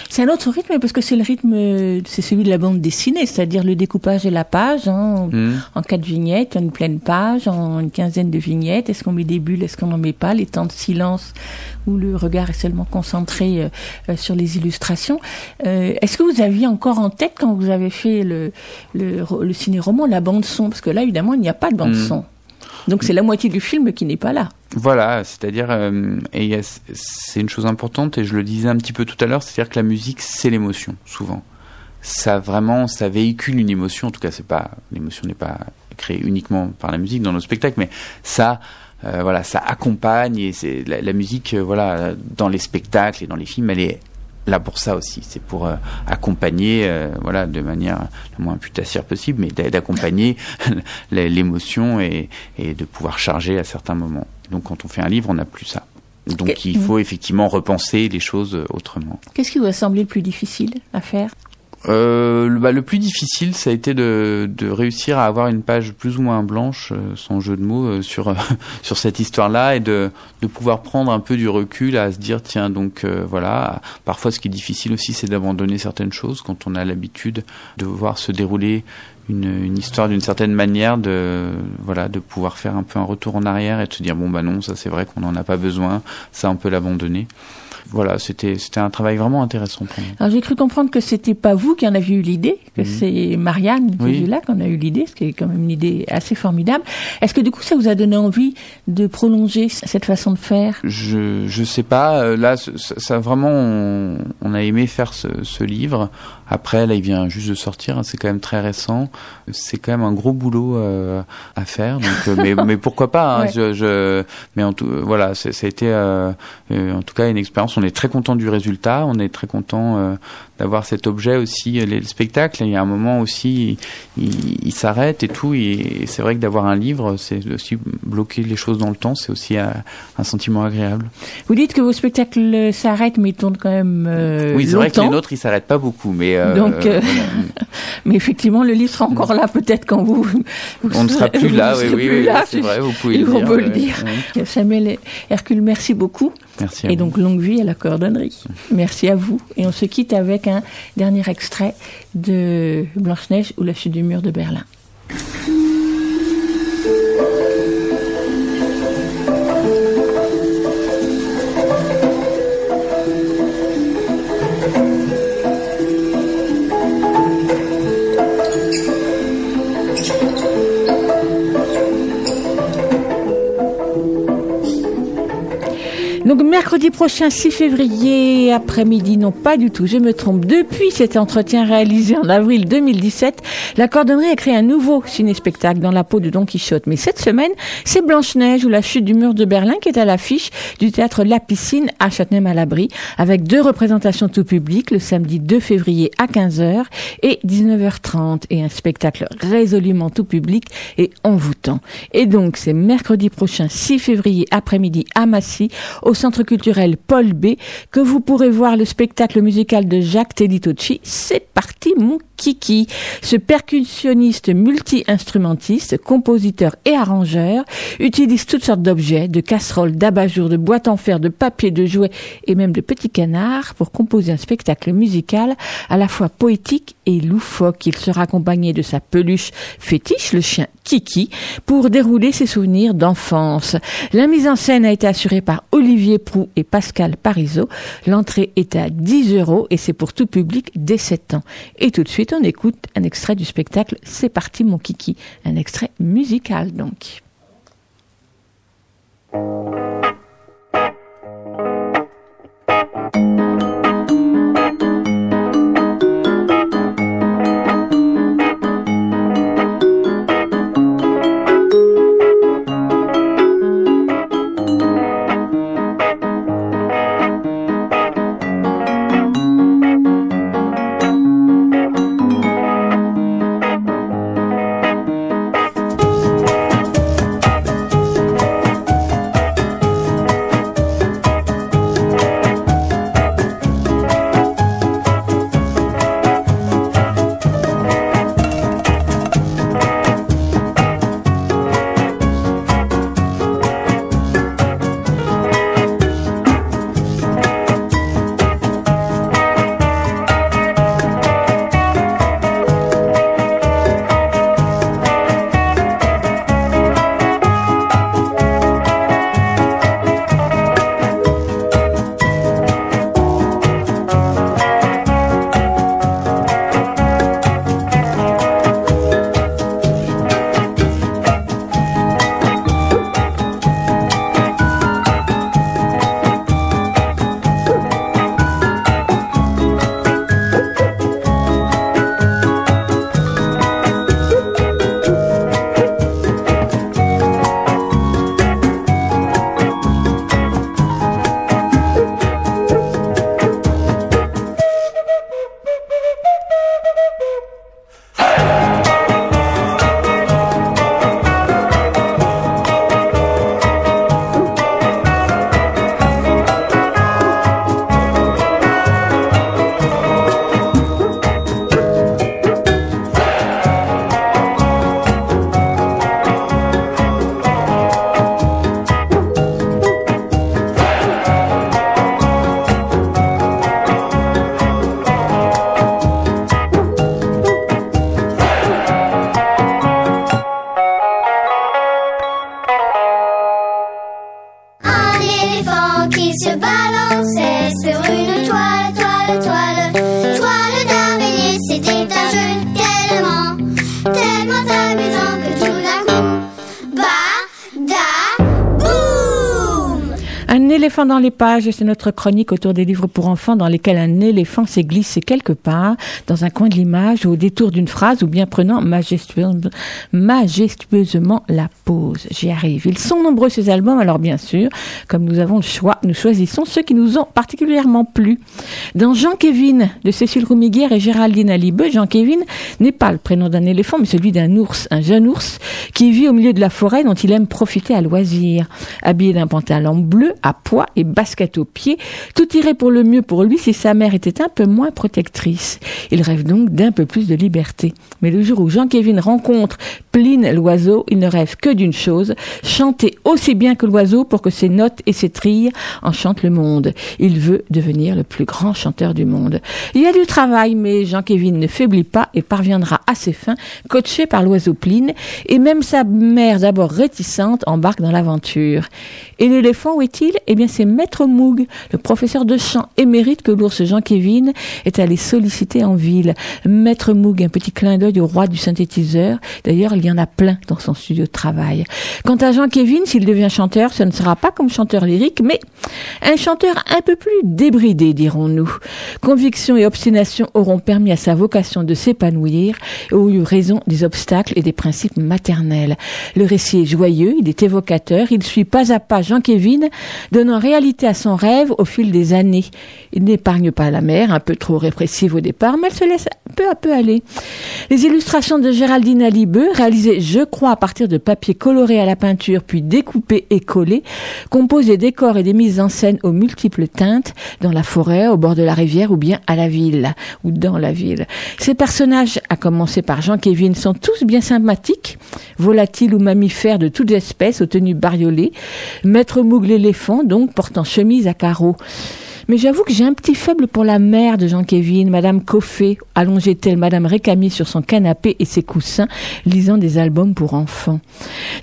C'est un autre rythme parce que c'est le rythme, c'est celui de la bande dessinée, c'est-à-dire le découpage de la page hein, Mm. en quatre vignettes, une pleine page, en une quinzaine de vignettes. Est-ce qu'on met des bulles, est-ce qu'on n'en met pas? Les temps de silence où le regard est seulement concentré euh, euh, sur les illustrations. Euh, est-ce que vous aviez encore en tête quand vous avez fait le, le, ro- le ciné-roman la bande son Parce que là, évidemment, il n'y a pas de bande son. Donc c'est la moitié du film qui n'est pas là. Voilà, c'est-à-dire, euh, et c'est une chose importante, et je le disais un petit peu tout à l'heure, c'est-à-dire que la musique, c'est l'émotion, souvent. Ça vraiment, ça véhicule une émotion, en tout cas, c'est pas, l'émotion n'est pas créée uniquement par la musique dans nos spectacles, mais ça, euh, voilà, ça accompagne, et c'est, la, la musique, euh, voilà, dans les spectacles et dans les films, elle est là pour ça aussi, c'est pour euh, accompagner, euh, voilà, de manière la moins putassière possible, mais d'a- d'accompagner <laughs> l'émotion et, et de pouvoir charger à certains moments. Donc quand on fait un livre, on n'a plus ça. Donc il faut effectivement repenser les choses autrement. Qu'est-ce qui vous a semblé le plus difficile à faire? Euh, bah, le plus difficile, ça a été de, de réussir à avoir une page plus ou moins blanche, euh, sans jeu de mots, euh, sur <laughs> sur cette histoire-là et de de pouvoir prendre un peu du recul à se dire tiens donc euh, voilà. Parfois, ce qui est difficile aussi, c'est d'abandonner certaines choses quand on a l'habitude de voir se dérouler une, une histoire d'une certaine manière, de voilà, de pouvoir faire un peu un retour en arrière et de se dire bon bah non, ça c'est vrai qu'on n'en a pas besoin, ça on peut l'abandonner. Voilà, c'était c'était un travail vraiment intéressant pour moi. Alors j'ai cru comprendre que c'était pas vous qui en aviez eu l'idée, que c'est Marianne Oui. là qu'on a eu l'idée, ce qui est quand même une idée assez formidable. Est-ce que du coup ça vous a donné envie de prolonger cette façon de faire? Je je sais pas. euh, Là, ça, ça, vraiment, on, on a aimé faire ce, ce livre. Après, là, il vient juste de sortir. hein, c'est quand même très récent. C'est quand même un gros boulot euh, à faire. Donc, euh, mais <laughs> mais pourquoi pas hein, Ouais. je, je, mais en tout, voilà, ça a été euh, en tout cas une expérience. On est très content du résultat. On est très content euh, d'avoir cet objet aussi. euh, le spectacle, il y a un moment aussi, il, s'arrête et tout. Et c'est vrai que d'avoir un livre, c'est aussi bloquer les choses dans le temps. C'est aussi euh, un sentiment agréable. Vous dites que vos spectacles s'arrêtent mais ils tournent quand même euh, oui, c'est vrai que les nôtres, ils s'arrêtent pas beaucoup, mais euh, Donc, euh, voilà. <laughs> mais effectivement, le livre sera encore là peut-être quand vous. vous on ne sera plus là. Oui, oui, oui, c'est vrai. Vous pouvez le on dire. peut le dire. ouais. Samuel Hercule, merci beaucoup. Merci. à Et vous. donc longue vie à la cordonnerie. <laughs> Merci à vous. Et on se quitte avec un dernier extrait de Blanche-Neige ou la chute du mur de Berlin. Donc mercredi prochain, 6 février, après-midi, non pas du tout, je me trompe. Depuis cet entretien réalisé en avril 2017, la cordonnerie a créé un nouveau ciné-spectacle dans la peau de Don Quichotte. Mais cette semaine, c'est Blanche-Neige ou la chute du mur de Berlin qui est à l'affiche du théâtre La Piscine à Châtenay-Malabry, avec deux représentations tout public, le samedi 2 février à 15h et 19h30, et un spectacle résolument tout public et envoûtant. Et donc, c'est mercredi prochain, 6 février après-midi à Massy, au centre culturel Paul B, que vous pourrez voir le spectacle musical de Jacques Teditocci. C'est parti, mon kiki. Ce percussionniste multi-instrumentiste, compositeur et arrangeur utilise toutes sortes d'objets, de casseroles, d'abat-jours, de boîtes en fer, de papier, de jouets et même de petits canards pour composer un spectacle musical à la fois poétique et loufoque. Il sera accompagné de sa peluche fétiche, le chien Kiki, pour dérouler ses souvenirs d'enfance. La mise en scène a été assurée par Olivier Prou et Pascal Parisot. L'entrée est à 10 euros et c'est pour tout public dès 7 ans. Et tout de suite, on écoute un extrait du spectacle C'est parti mon Kiki, un extrait musical donc. Les pages, c'est notre chronique autour des livres pour enfants dans lesquels un éléphant s'est glissé quelque part, dans un coin de l'image, au détour d'une phrase, ou bien prenant majestueuse- majestueusement la pause. J'y arrive. Ils sont nombreux ces albums, alors bien sûr, comme nous avons le choix, nous choisissons ceux qui nous ont particulièrement plu. Dans Jean-Kévin de Cécile Roumiguière et Géraldine Alibeux, Jean-Kévin n'est pas le prénom d'un éléphant, mais celui d'un ours, un jeune ours qui vit au milieu de la forêt dont il aime profiter à loisir. Habillé d'un pantalon bleu, à pois et basket aux pieds, tout irait pour le mieux pour lui si sa mère était un peu moins protectrice. Il rêve donc d'un peu plus de liberté. Mais le jour où Jean-Kévin rencontre Pline l'oiseau, il ne rêve que d'une chose, chanter aussi bien que l'oiseau pour que ses notes et ses trilles enchantent le monde. Il veut devenir le plus grand chanteur du monde. Il y a du travail, mais Jean-Kévin ne faiblit pas et parviendra à ses fins, coaché par l'oiseau Pline, et même sa mère d'abord réticente embarque dans l'aventure. Et l'éléphant, où est-il? Eh bien, c'est Maître Moog, le professeur de chant émérite que l'ours Jean-Kévin est allé solliciter en ville. Maître Moog, un petit clin d'œil au roi du synthétiseur. D'ailleurs, il y en a plein dans son studio de travail. Quant à Jean-Kévin, s'il devient chanteur, ce ne sera pas comme chanteur lyrique, mais un chanteur un peu plus débridé, dirons-nous. Conviction et obstination auront permis à sa vocation de s'épanouir et ont eu raison des obstacles et des principes maternels. Le récit est joyeux, il est évocateur, il suit pas à pas Jean-Kévin, donnant réalité à son rêve au fil des années. Il n'épargne pas la mère, un peu trop répressive au départ, mais elle se laisse peu à peu aller. Les illustrations de Géraldine Alibeux, réalisées, je crois, à partir de papier coloré à la peinture, puis découpé et collé, composent des décors et des mises en scène aux multiples teintes, dans la forêt, au bord de la rivière ou bien à la ville, ou dans la ville. Ces personnages, à commencer par Jean-Kévin, sont tous bien sympathiques, volatiles ou mammifères de toutes espèces, aux tenues bariolées. Maître Moog l'éléphant, donc, portant chemise à carreaux. Mais j'avoue que j'ai un petit faible pour la mère de Jean-Kévin, Madame Coffet, allongée telle Madame Récamier sur son canapé et ses coussins, lisant des albums pour enfants.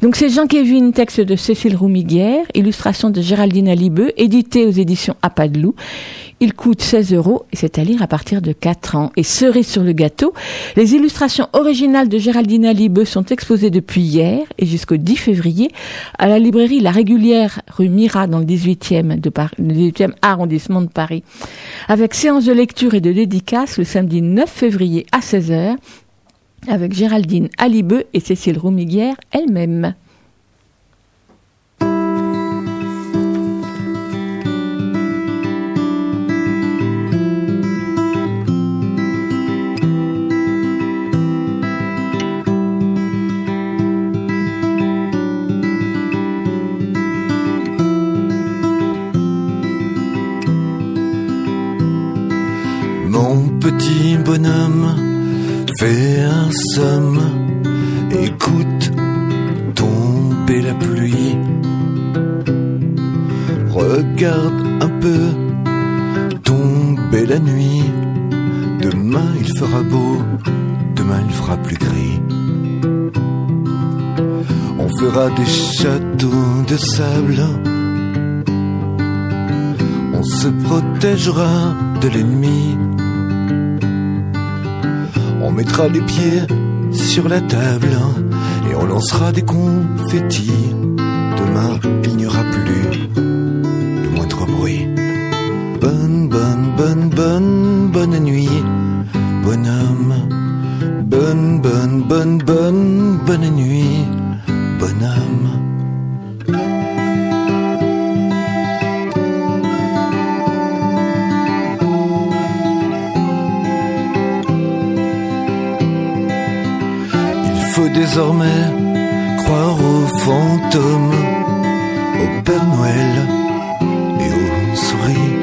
Donc c'est Jean-Kévin, texte de Cécile Roumiguière, illustration de Géraldine Alibeux, édité aux éditions Apadlou. Il coûte 16 euros et c'est à lire à partir de 4 ans. Et cerise sur le gâteau, les illustrations originales de Géraldine Alibeux sont exposées depuis hier et jusqu'au 10 février à la librairie La Régulière rue Mira dans le 18e, de Paris, le 18e arrondissement de Paris. Avec séance de lecture et de dédicace le samedi 9 février à 16h avec Géraldine Alibeux et Cécile Roumiguière elle-même. Fais un somme, écoute tomber la pluie. Regarde un peu tomber la nuit. Demain il fera beau, demain il fera plus gris. On fera des châteaux de sable. On se protégera de l'ennemi. Mettra les pieds sur la table et on lancera des confettis. Demain, il n'y aura plus le moindre bruit. Bonne, bonne, bonne, bonne, bonne nuit, bonhomme. Bonne, bonne, bonne, bonne, bonne nuit, croire aux fantômes, au Père Noël et aux souris.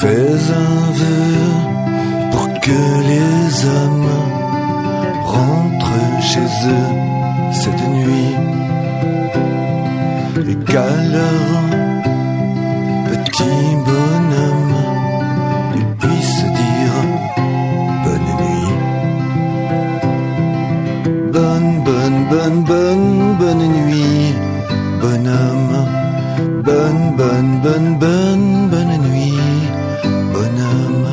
Fais un vœu pour que les hommes rentrent chez eux bonne, bonne, bonne, bonne nuit, bonhomme.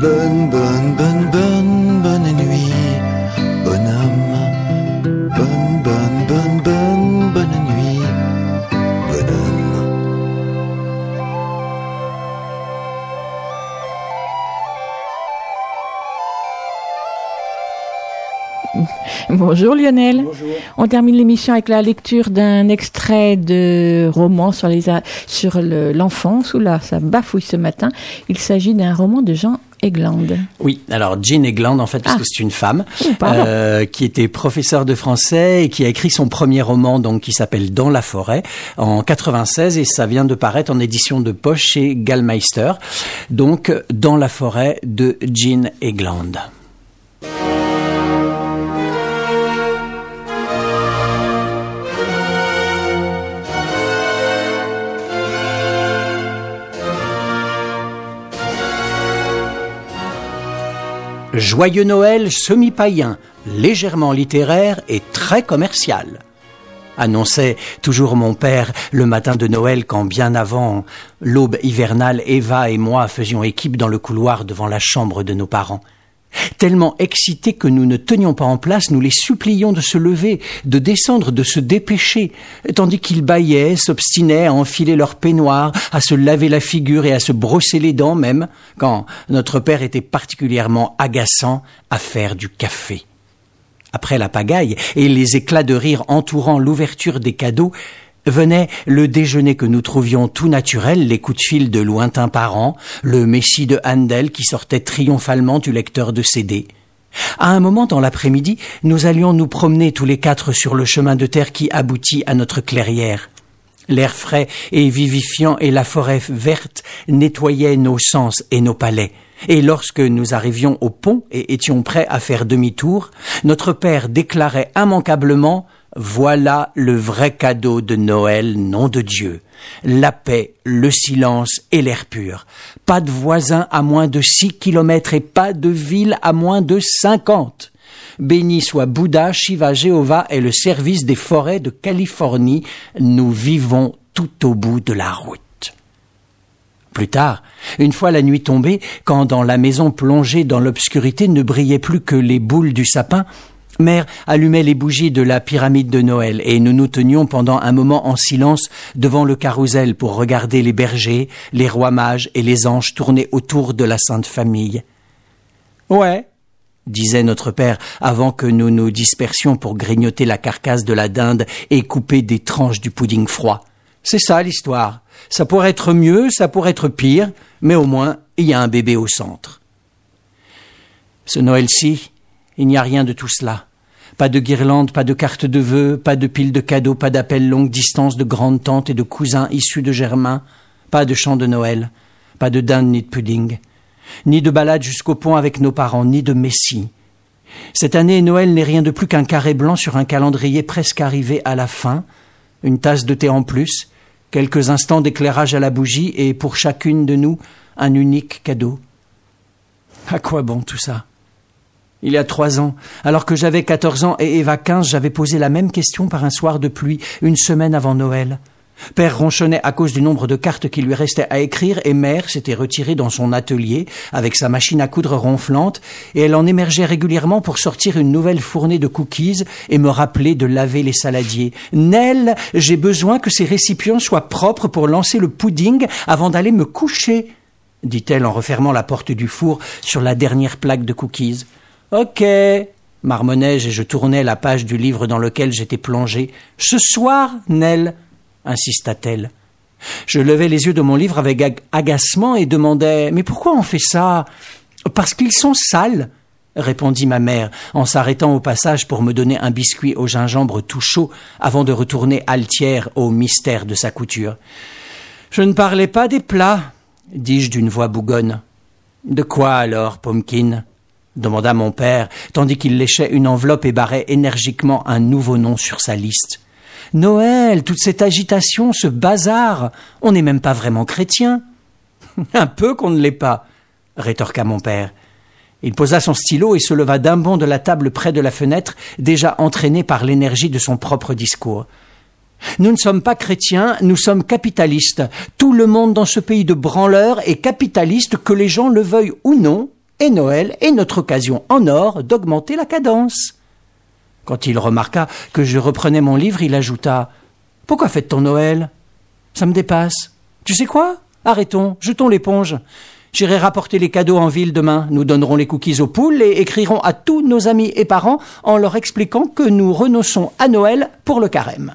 Bonne, bonne, bonne, bonne, bonne nuit, bonhomme. Bonne, bonne, bonne, bonne, bonne nuit, bonhomme. Bonjour Lionel. On termine l'émission avec la lecture d'un extrait de roman sur les a- sur le- l'enfance. Oula, ça bafouille ce matin. Il s'agit d'un roman de Jean Egland. Oui, alors Jean Egland, en fait, parce que c'est une femme pardon. euh, qui était professeure de français et qui a écrit son premier roman, donc qui s'appelle Dans la forêt, en 96, et ça vient de paraître en édition de poche chez Gallmeister. Donc, Dans la forêt de Jean Egland. Joyeux Noël semi-païen, légèrement littéraire et très commercial. annonçait toujours mon père le matin de Noël quand bien avant l'aube hivernale, Eva et moi faisions équipe dans le couloir devant la chambre de nos parents. Tellement excités que nous ne tenions pas en place, nous les supplions de se lever, de descendre, de se dépêcher, tandis qu'ils bâillaient, s'obstinaient à enfiler leur peignoir, à se laver la figure et à se brosser les dents même, quand notre père était particulièrement agaçant à faire du café. Après la pagaille et les éclats de rire entourant l'ouverture des cadeaux, venait le déjeuner que nous trouvions tout naturel, les coups de fil de lointains parents, le Messie de Handel qui sortait triomphalement du lecteur de CD. À un moment dans l'après-midi, nous allions nous promener tous les quatre sur le chemin de terre qui aboutit à notre clairière. L'air frais et vivifiant et la forêt verte nettoyaient nos sens et nos palais. Et lorsque nous arrivions au pont et étions prêts à faire demi-tour, notre père déclarait immanquablement voilà le vrai cadeau de Noël, nom de Dieu. La paix, le silence et l'air pur. Pas de voisins à moins de six kilomètres et pas de ville à moins de cinquante. Béni soit Bouddha, Shiva, Jéhovah et le service des forêts de Californie. Nous vivons tout au bout de la route. Plus tard, une fois la nuit tombée, quand dans la maison plongée dans l'obscurité ne brillaient plus que les boules du sapin, Mère allumait les bougies de la pyramide de Noël et nous nous tenions pendant un moment en silence devant le carrousel pour regarder les bergers, les rois mages et les anges tourner autour de la Sainte Famille. Ouais, disait notre père avant que nous nous dispersions pour grignoter la carcasse de la dinde et couper des tranches du pudding froid. C'est ça l'histoire. Ça pourrait être mieux, ça pourrait être pire, mais au moins il y a un bébé au centre. Ce Noël-ci, il n'y a rien de tout cela. Pas de guirlande, pas de carte de vœux, pas de pile de cadeaux, pas d'appels longue distance de grandes tantes et de cousins issus de Germain, pas de chant de Noël, pas de dinde ni de pudding, ni de balade jusqu'au pont avec nos parents, ni de messie. Cette année, Noël n'est rien de plus qu'un carré blanc sur un calendrier presque arrivé à la fin, une tasse de thé en plus, quelques instants d'éclairage à la bougie et pour chacune de nous un unique cadeau. À quoi bon tout ça? Il y a trois ans, alors que j'avais quatorze ans et Eva quinze, j'avais posé la même question par un soir de pluie, une semaine avant Noël. Père ronchonnait à cause du nombre de cartes qui lui restait à écrire et mère s'était retirée dans son atelier avec sa machine à coudre ronflante et elle en émergeait régulièrement pour sortir une nouvelle fournée de cookies et me rappeler de laver les saladiers. Nell, j'ai besoin que ces récipients soient propres pour lancer le pudding avant d'aller me coucher, dit-elle en refermant la porte du four sur la dernière plaque de cookies. Ok, marmonnai-je et je tournai la page du livre dans lequel j'étais plongé. Ce soir, Nell, insista-t-elle. Je levai les yeux de mon livre avec agacement et demandai Mais pourquoi on fait ça Parce qu'ils sont sales, répondit ma mère, en s'arrêtant au passage pour me donner un biscuit au gingembre tout chaud avant de retourner altière au mystère de sa couture. Je ne parlais pas des plats, dis-je d'une voix bougonne. De quoi alors, Pumpkin demanda mon père, tandis qu'il léchait une enveloppe et barrait énergiquement un nouveau nom sur sa liste. Noël, toute cette agitation, ce bazar, on n'est même pas vraiment chrétien. <laughs> un peu qu'on ne l'est pas, rétorqua mon père. Il posa son stylo et se leva d'un bond de la table près de la fenêtre, déjà entraîné par l'énergie de son propre discours. Nous ne sommes pas chrétiens, nous sommes capitalistes. Tout le monde dans ce pays de branleurs est capitaliste, que les gens le veuillent ou non, et Noël est notre occasion en or d'augmenter la cadence. Quand il remarqua que je reprenais mon livre, il ajouta Pourquoi faites-on Noël Ça me dépasse. Tu sais quoi? Arrêtons, jetons l'éponge. J'irai rapporter les cadeaux en ville demain. Nous donnerons les cookies aux poules et écrirons à tous nos amis et parents en leur expliquant que nous renonçons à Noël pour le carême.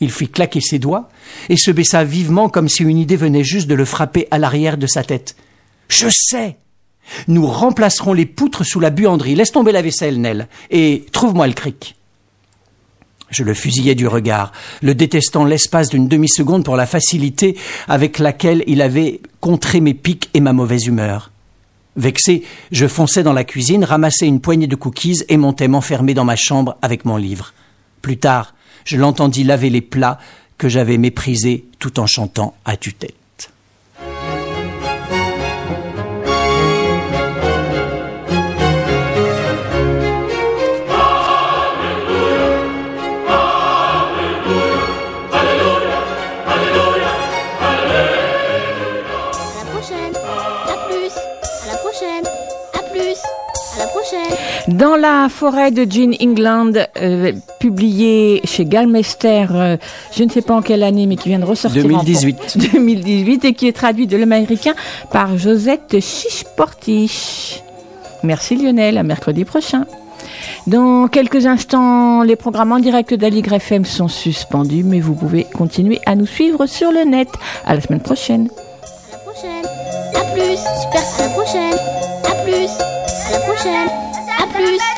Il fit claquer ses doigts et se baissa vivement comme si une idée venait juste de le frapper à l'arrière de sa tête. Je sais nous remplacerons les poutres sous la buanderie. Laisse tomber la vaisselle, Nell, et trouve-moi le cric. Je le fusillai du regard, le détestant l'espace d'une demi-seconde pour la facilité avec laquelle il avait contré mes pics et ma mauvaise humeur. Vexé, je fonçai dans la cuisine, ramassai une poignée de cookies et montai m'enfermer dans ma chambre avec mon livre. Plus tard, je l'entendis laver les plats que j'avais méprisés tout en chantant à tue-tête. Dans la forêt de Jean England, euh, publié chez Galmester, euh, je ne sais pas en quelle année, mais qui vient de ressortir 2018. en 2018 et qui est traduit de l'américain par Josette Chichportiche. Merci Lionel, à mercredi prochain. Dans quelques instants, les programmes en direct d'Aligre FM sont suspendus, mais vous pouvez continuer à nous suivre sur le net. À la semaine prochaine. À la prochaine. À plus. Super. À la prochaine. À plus. À la prochaine. Plus.